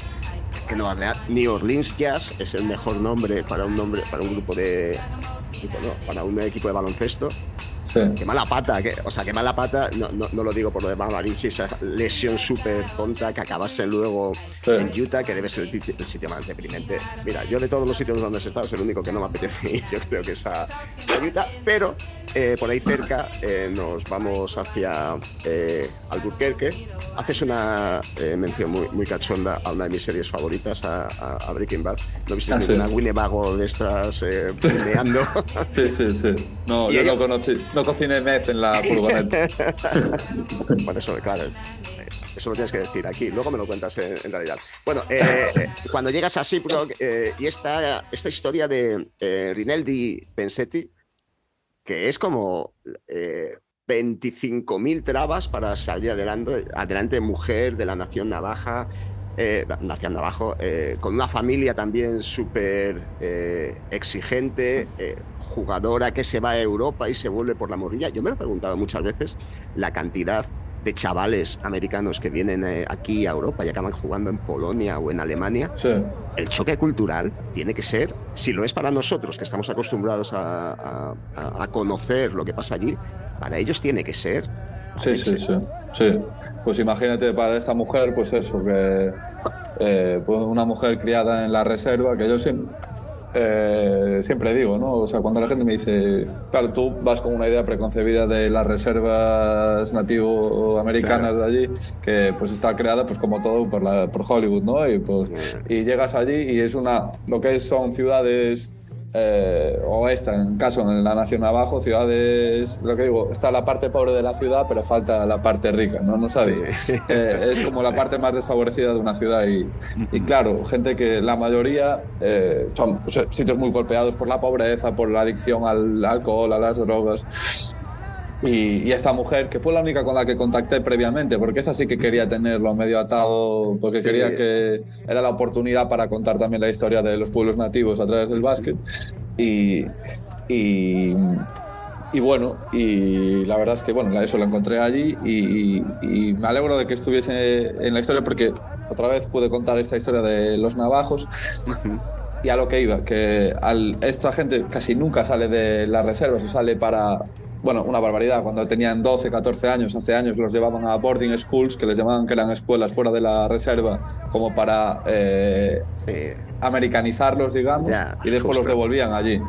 Que Nueva Orleans, New Orleans Jazz es el mejor nombre para un nombre para un grupo de no, para un equipo de baloncesto Sí. Qué mala pata, que, o sea, qué mala pata, no, no, no lo digo por lo de Mamarichi, esa lesión súper tonta que acabase luego Sí. en Utah, que debe ser el, el sitio más deprimente. Mira, yo de todos los sitios donde he estado es el único que no me apetece [LAUGHS] ir, yo creo que es a, a Utah, pero eh, por ahí cerca eh, nos vamos hacia eh, Albuquerque. Haces una eh, mención muy, muy cachonda a una de mis series favoritas, a, Breaking Bad. ¿No viste Ah, sí. ninguna Winnebago de estas [LAUGHS] plumeando? Sí, sí, sí. No, yo ella- no, conocí, no cociné meth en la [LAUGHS] furgoneta. Por eso, claro, es- eso lo tienes que decir aquí. Luego me lo cuentas en, en realidad. Bueno, eh, cuando llegas a Siproc eh, y esta, esta historia de eh, Rinaldi Pensetti, que es como eh, 25.000 trabas para salir adelante, adelante mujer de la nación navaja, eh, nación navajo, eh, con una familia también súper eh, exigente, jugadora que se va a Europa y se vuelve por la morrilla. Yo me lo he preguntado muchas veces la cantidad de chavales americanos que vienen eh, aquí a Europa y acaban jugando en Polonia o en Alemania, el choque cultural tiene que ser, si lo es para nosotros, que estamos acostumbrados a, a- conocer lo que pasa allí, para ellos tiene que ser. Sí, sí, sí, sí. Pues imagínate para esta mujer, pues eso, que eh, pues una mujer criada en la reserva, que yo siempre, eh, siempre digo, ¿no? O sea, cuando la gente me dice, claro, tú vas con una idea preconcebida de las reservas nativo-americanas de allí, que pues está creada, pues como todo, por, la, por Hollywood, ¿no? Y, pues, y llegas allí y es una, lo que son ciudades eh, o esta, en caso en la nación abajo, ciudades, lo que digo, está la parte pobre de la ciudad, pero falta la parte rica, ¿no? ¿No sabes? [LAUGHS] Eh, es como la parte más desfavorecida de una ciudad y, y claro, gente que la mayoría eh, son sitios muy golpeados por la pobreza, por la adicción al alcohol, a las drogas. Y, y esta mujer, que fue la única con la que contacté previamente, porque esa sí que quería tenerlo medio atado, porque Sí. quería que era la oportunidad para contar también la historia de los pueblos nativos a través del básquet. Y, y, y bueno, y la verdad es que bueno, eso lo encontré allí y, y me alegro de que estuviese en la historia porque otra vez pude contar esta historia de los navajos. Y a lo que iba, que al, esta gente casi nunca sale de las reservas o sale para, bueno, una barbaridad. Cuando tenían 12, 14 años, hace años, los llevaban a boarding schools, que les llamaban que eran escuelas fuera de la reserva, como para eh, americanizarlos, digamos, Ya, y después los justo. devolvían allí.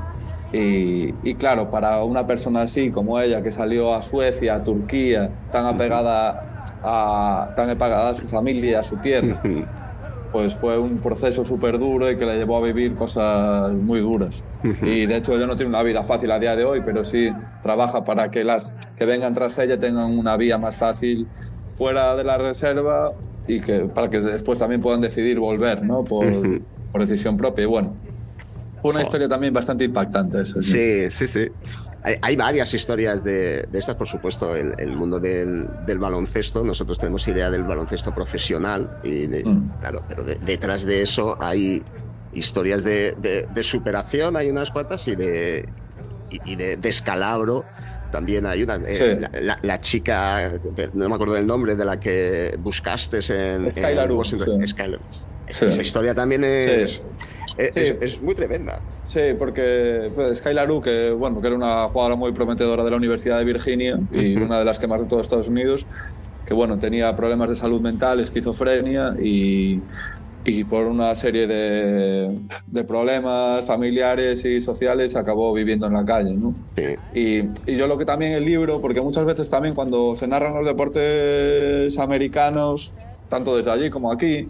Y, y claro, para una persona así como ella, que salió a Suecia, a Turquía, tan apegada a, tan apegada a su familia a su tierra, [LAUGHS] pues fue un proceso súper duro y que la llevó a vivir cosas muy duras. Y de hecho ella no tiene una vida fácil a día de hoy, pero sí trabaja para que las que vengan tras ella tengan una vía más fácil fuera de la reserva y que para que después también puedan decidir volver, ¿no? Por, por decisión propia. Y bueno, una historia también bastante impactante esa. Sí, sí, sí. Hay, hay varias historias de, de estas, por supuesto, el, el mundo del, del baloncesto. Nosotros tenemos idea del baloncesto profesional, y de- claro, pero de- detrás de eso hay historias de, superación, hay unas cuantas, y de, y, y de descalabro. También hay una. eh, Sí. la, la- la chica, no me acuerdo del nombre, de la que buscaste en, Skylar en U, Washington. sí. Skylar. Sí. Esa historia también es. Es, Sí. es- es muy tremenda. Sí, porque pues, que, bueno, que era una jugadora muy prometedora de la Universidad de Virginia y una de las que más de todos Estados Unidos, que bueno, tenía problemas de salud mental, esquizofrenia y, y por una serie de, de problemas familiares y sociales acabó viviendo en la calle. ¿no? Y, y yo lo que también el libro, porque muchas veces también cuando se narran los deportes americanos, tanto desde allí como aquí,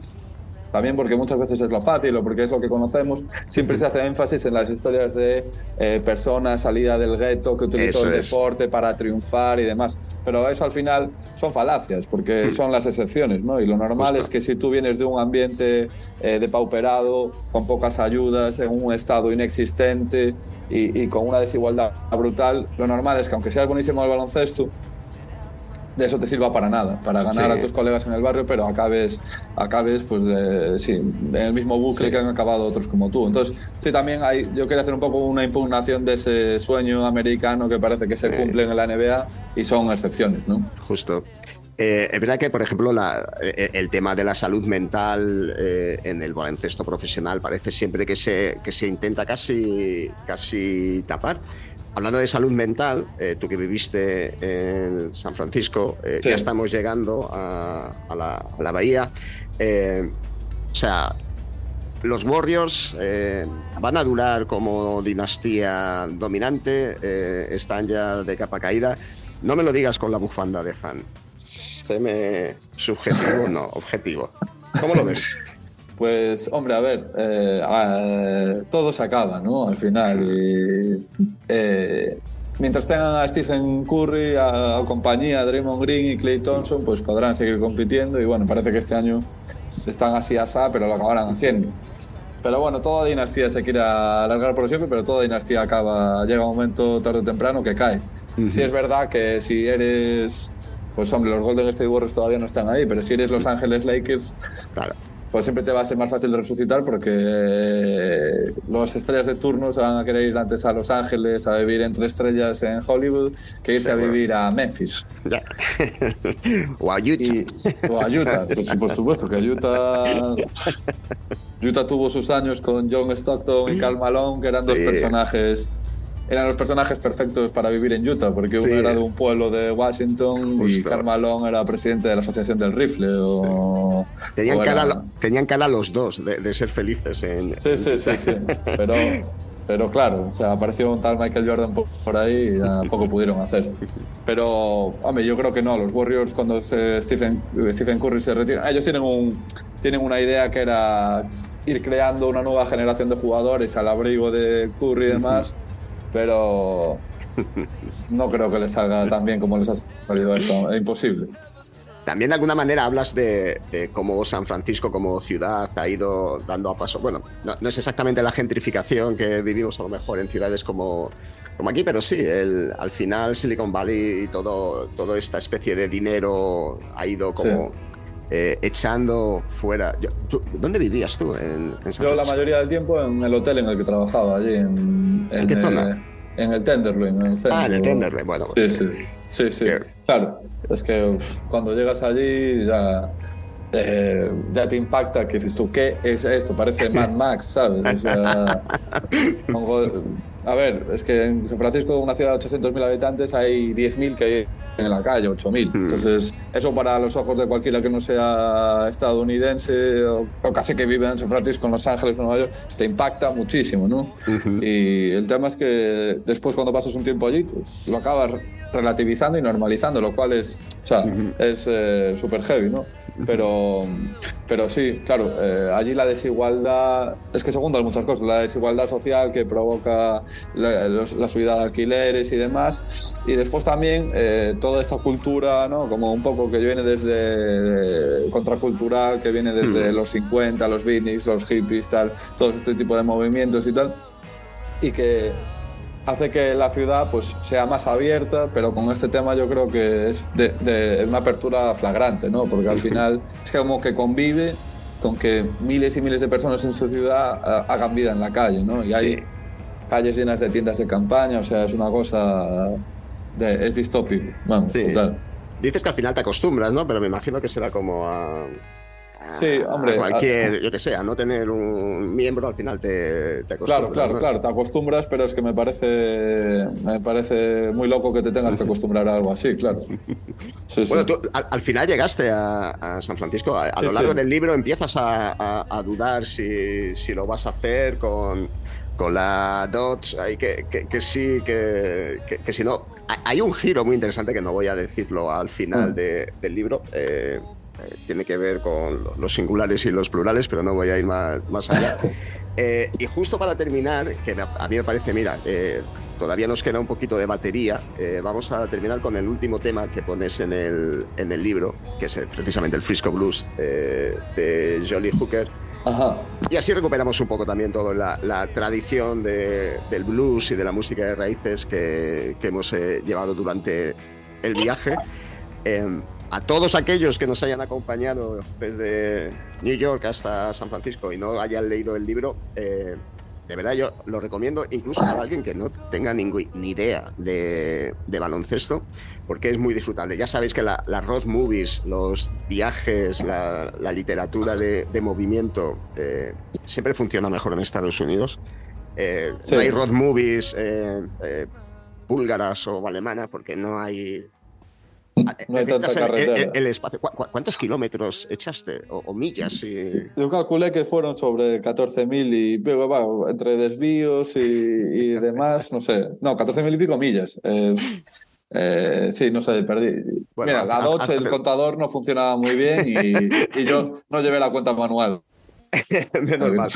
también porque muchas veces es lo fácil o porque es lo que conocemos, siempre se hace énfasis en las historias de eh, personas salida del gueto que utilizó Eso el es. deporte para triunfar y demás. Pero eso al final son falacias, porque son las excepciones, ¿no? Y lo normal Justo. es que si tú vienes de un ambiente eh, depauperado, con pocas ayudas, en un estado inexistente y, y con una desigualdad brutal, lo normal es que aunque seas buenísimo al baloncesto, de eso te sirva para nada, para ganar Sí. a tus colegas en el barrio, pero acabes, acabes pues, de- sí, en el mismo bucle que han acabado otros como tú. Entonces, sí, también hay, yo quería hacer un poco una impugnación de ese sueño americano que parece que se cumple en la NBA y son excepciones, ¿no? Justo. Eh, es verdad que, por ejemplo, la- eh, el tema de la salud mental eh, en el baloncesto profesional parece siempre que se, que se intenta casi, casi tapar. Hablando de salud mental, eh, tú que viviste en San Francisco, eh, Sí. ya estamos llegando a, a la, a la bahía. Eh, o sea, los Warriors van a durar como dinastía dominante, están ya de capa caída. No me lo digas con la bufanda de fan. Séme subjetivo, no, objetivo. ¿Cómo lo ves? [LAUGHS] Pues, hombre, a ver, eh, todo se acaba, ¿no? Al final. Y, eh, mientras tengan a Stephen Curry, a, a compañía, a Draymond Green y Clay Thompson, pues podrán seguir compitiendo. Y bueno, parece que este año están así asá, pero lo acabarán haciendo. Pero bueno, toda dinastía se quiere alargar por siempre, pero toda dinastía acaba, llega un momento tarde o temprano que cae. Sí es verdad que si eres, pues hombre, los Golden State Warriors todavía no están ahí, pero si eres Los Ángeles Lakers, Claro. Pues siempre te va a ser más fácil de resucitar porque eh, las estrellas de turno se van a querer ir antes a Los Ángeles a vivir entre estrellas en Hollywood que irse Seguro. a vivir a Memphis. Ya. [LAUGHS] o a Utah. Y- o a Utah, pues, por supuesto que Utah. Utah tuvo sus años con John Stockton y Karl Malone, que eran dos Sí. personajes. Eran los personajes perfectos para vivir en Utah, porque uno Sí. era de un pueblo de Washington y Justo. Karl Malone era presidente de la Asociación del Rifle. O, Tenían o cara, era- tenían cara los dos de, de ser felices en. Sí, sí, sí, sí. [LAUGHS] Pero, pero claro, o sea, apareció un tal Michael Jordan por, ahí y ya poco pudieron hacer. Pero, hombre, yo creo que no. Los Warriors, cuando se- Stephen, Stephen Curry se retira, ellos tienen, un, tienen una idea que era ir creando una nueva generación de jugadores al abrigo de Curry y demás, pero no creo que les salga tan bien como les ha salido esto. Es imposible. También de alguna manera hablas de, de cómo San Francisco como ciudad ha ido dando a paso. Bueno, no, no es exactamente la gentrificación que vivimos a lo mejor en ciudades como, como aquí, pero sí, el, al final Silicon Valley y todo, toda esta especie de dinero ha ido como eh, echando fuera. Yo- tú- ¿Dónde vivías tú? En, en San Yo la mayoría del tiempo en el hotel en el que trabajaba, allí en... ¿En qué eh, zona? En el Tenderloin, en el centro. Ah, en el Tenderloin, bueno, Sí, pues sí, sí. Claro, es que uf, cuando llegas allí ya, eh, ya te impacta que dices tú, ¿qué es esto? Parece Mad Max, ¿sabes? O sea, [LAUGHS] a ver, es que en San Francisco, una ciudad de 800.000 habitantes, hay 10.000 que hay en la calle, 8.000. Entonces, eso para los ojos de cualquiera que no sea estadounidense o, o casi que vive en San Francisco, en Los Ángeles, Nueva York, te impacta muchísimo, ¿no? Y el tema es que después cuando pasas un tiempo allí, pues, lo acabas relativizando y normalizando, lo cual es, o sea, es eh, súper heavy, ¿no? Pero, pero sí, claro, eh, allí la desigualdad, es que se juntan muchas cosas, la desigualdad social que provoca la, subida de alquileres y demás, y después también eh, toda esta cultura, ¿no? Como un poco que viene desde contracultural, que viene desde Mm. los 50, los beatniks, los hippies, tal, todo este tipo de movimientos y tal, y que hace que la ciudad pues sea más abierta, pero con este tema yo creo que es de, de una apertura flagrante, ¿no? Porque al final es como que convive con que miles y miles de personas en su ciudad ah, hagan vida en la calle, ¿no? Y hay Sí. calles llenas de tiendas de campaña, o sea, es una cosa de, es distópico, vamos, Sí. total. Dices que al final te acostumbras, ¿no? Pero me imagino que será como a. Sí, hombre, a cualquier, yo que sé, a no tener un miembro, al final te, te acostumbras. Claro, claro, ¿no? claro, te acostumbras, pero es que me parece, me parece muy loco que te tengas que acostumbrar a algo así, claro. [LAUGHS] Sí, sí. Bueno, tú al, al final llegaste a, a San Francisco. A, lo largo del libro empiezas a, dudar si, si lo vas a hacer con, con la Dodge, ahí que, que, que sí, que, que, si no. Hay- Hay un giro muy interesante que no voy a decirlo al final Mm. de- del libro. eh, eh, tiene que ver con lo- los singulares y los plurales, pero no voy a ir más, más allá. [LAUGHS] Eh, y justo para terminar, que a mí me parece, mira, eh, todavía nos queda un poquito de batería, vamos a terminar con el último tema que pones en el, en el libro, que es precisamente el Frisco Blues de Jolly Hooker. Ajá. Y así recuperamos un poco también toda la, la tradición de- del blues y de la música de raíces que, que hemos llevado durante el viaje. A todos aquellos que nos hayan acompañado desde New York hasta San Francisco y no hayan leído el libro, eh, de verdad yo lo recomiendo incluso para alguien que no tenga ningú- ni idea de, de baloncesto, porque es muy disfrutable. Ya sabéis que la- las road movies, los viajes, la, la literatura de, de movimiento eh, siempre funciona mejor en Estados Unidos. Eh, Sí. No hay road movies búlgaras o alemanas porque no hay No hay tanta el- el, carretera. el- el espacio. ¿Cu- cu- ¿Cuántos kilómetros echaste? O, o millas? Y... Yo calculé que fueron sobre 14.000 y pico, va, entre desvíos y, y demás, no sé. No, 14.000 y pico millas. Eh, eh, sí, no sé, perdí. Bueno, Mira, la Dodge, el contador no funcionaba muy bien y, y yo no llevé la cuenta manual. [LAUGHS] Menos mal.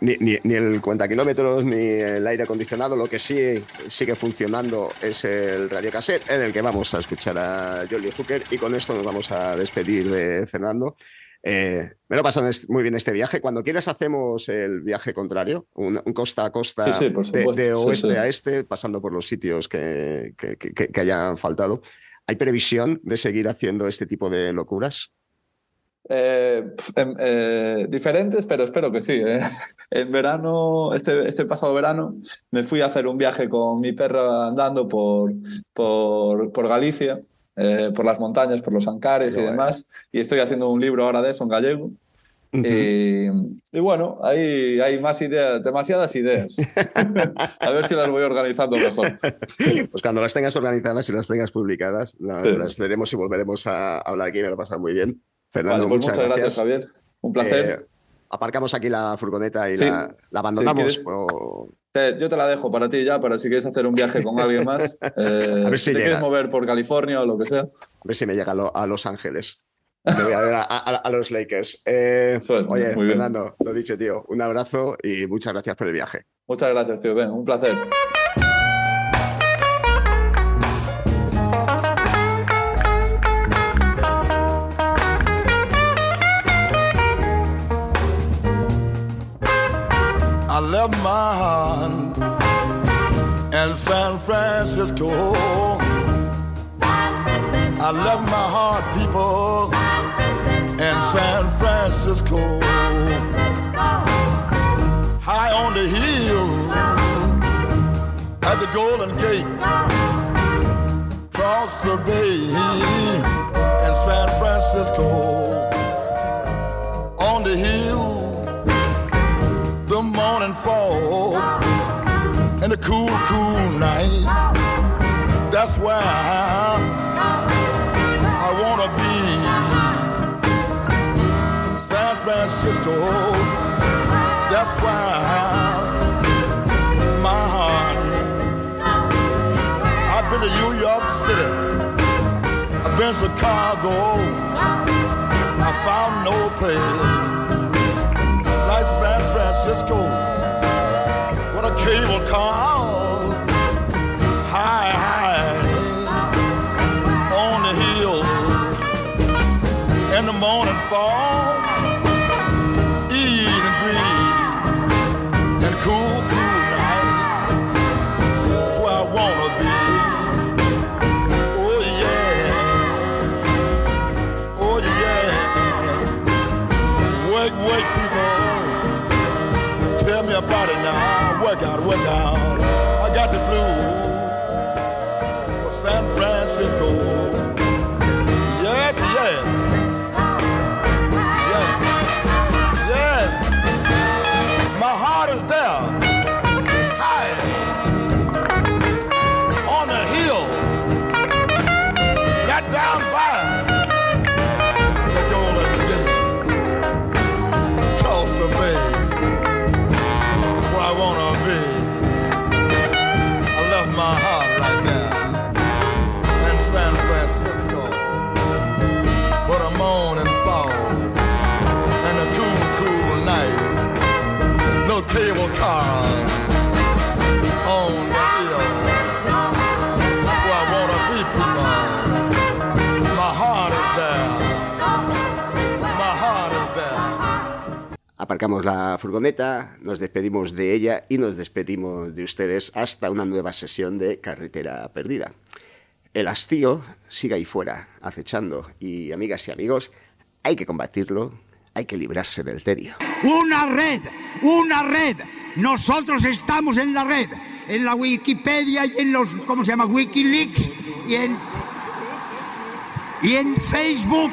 Ni, ni- ni el cuenta kilómetros ni el aire acondicionado. Lo que sí sigue funcionando es el radiocassette en el que vamos a escuchar a Jolly Hooker. Y con esto nos vamos a despedir de Fernando. Eh, me lo est- muy bien este viaje. Cuando quieras hacemos el viaje contrario, un, un costa a costa Sí, sí, por de, oeste sí. a este, pasando por los sitios que- que- que hayan faltado. ¿Hay previsión de seguir haciendo este tipo de locuras? Eh, em, eh, diferentes, pero espero que sí. ¿eh? [LAUGHS] En verano, este, este pasado verano, me fui a hacer un viaje con mi perro andando por, por, por Galicia, eh, por las montañas, por los Ancares y demás. Y estoy haciendo un libro ahora de eso en gallego. y, y bueno, hay, hay más ideas, demasiadas ideas. [LAUGHS] a ver si las voy organizando mejor. Pues cuando las tengas organizadas y las tengas publicadas, la- Sí. las veremos y volveremos a hablar aquí. Me lo he pasado muy bien. Fernando, Vale, pues muchas, muchas gracias, Javier. Un placer. Eh, aparcamos aquí la furgoneta y Sí. la, la abandonamos. Sí, ¿quieres? o- Te- yo te la dejo para ti ya, para si quieres hacer un viaje con alguien más. [LAUGHS] Eh, A ver si te llega. quieres mover por California o lo que sea. A ver si me llega a, lo- a Los Ángeles. Me voy a ver a, a- a los Lakers. Eh, oye, bien. Fernando, lo dicho, tío. Un abrazo y muchas gracias por el viaje. Muchas gracias, tío. Ven, un placer. Left my heart. In San Francisco. I left my heart, people, in San Francisco. High on the hill. At the Golden Gate, across the bay. In San Francisco. Cool, cool night. That's where I, wanna be. San Francisco. That's why my heart. I've been to New York City. I've been to Chicago. I found no place like San Francisco. What a cable car, Aparcamos la furgoneta, nos despedimos de ella y nos despedimos de ustedes hasta una nueva sesión de Carretera Perdida. El hastío sigue ahí fuera, acechando, y amigas y amigos, hay que combatirlo, hay que librarse del tedio. Una red, una red. Nosotros estamos en la red, en la Wikipedia y en los, ¿cómo se llama? Wikileaks y en, y en Facebook.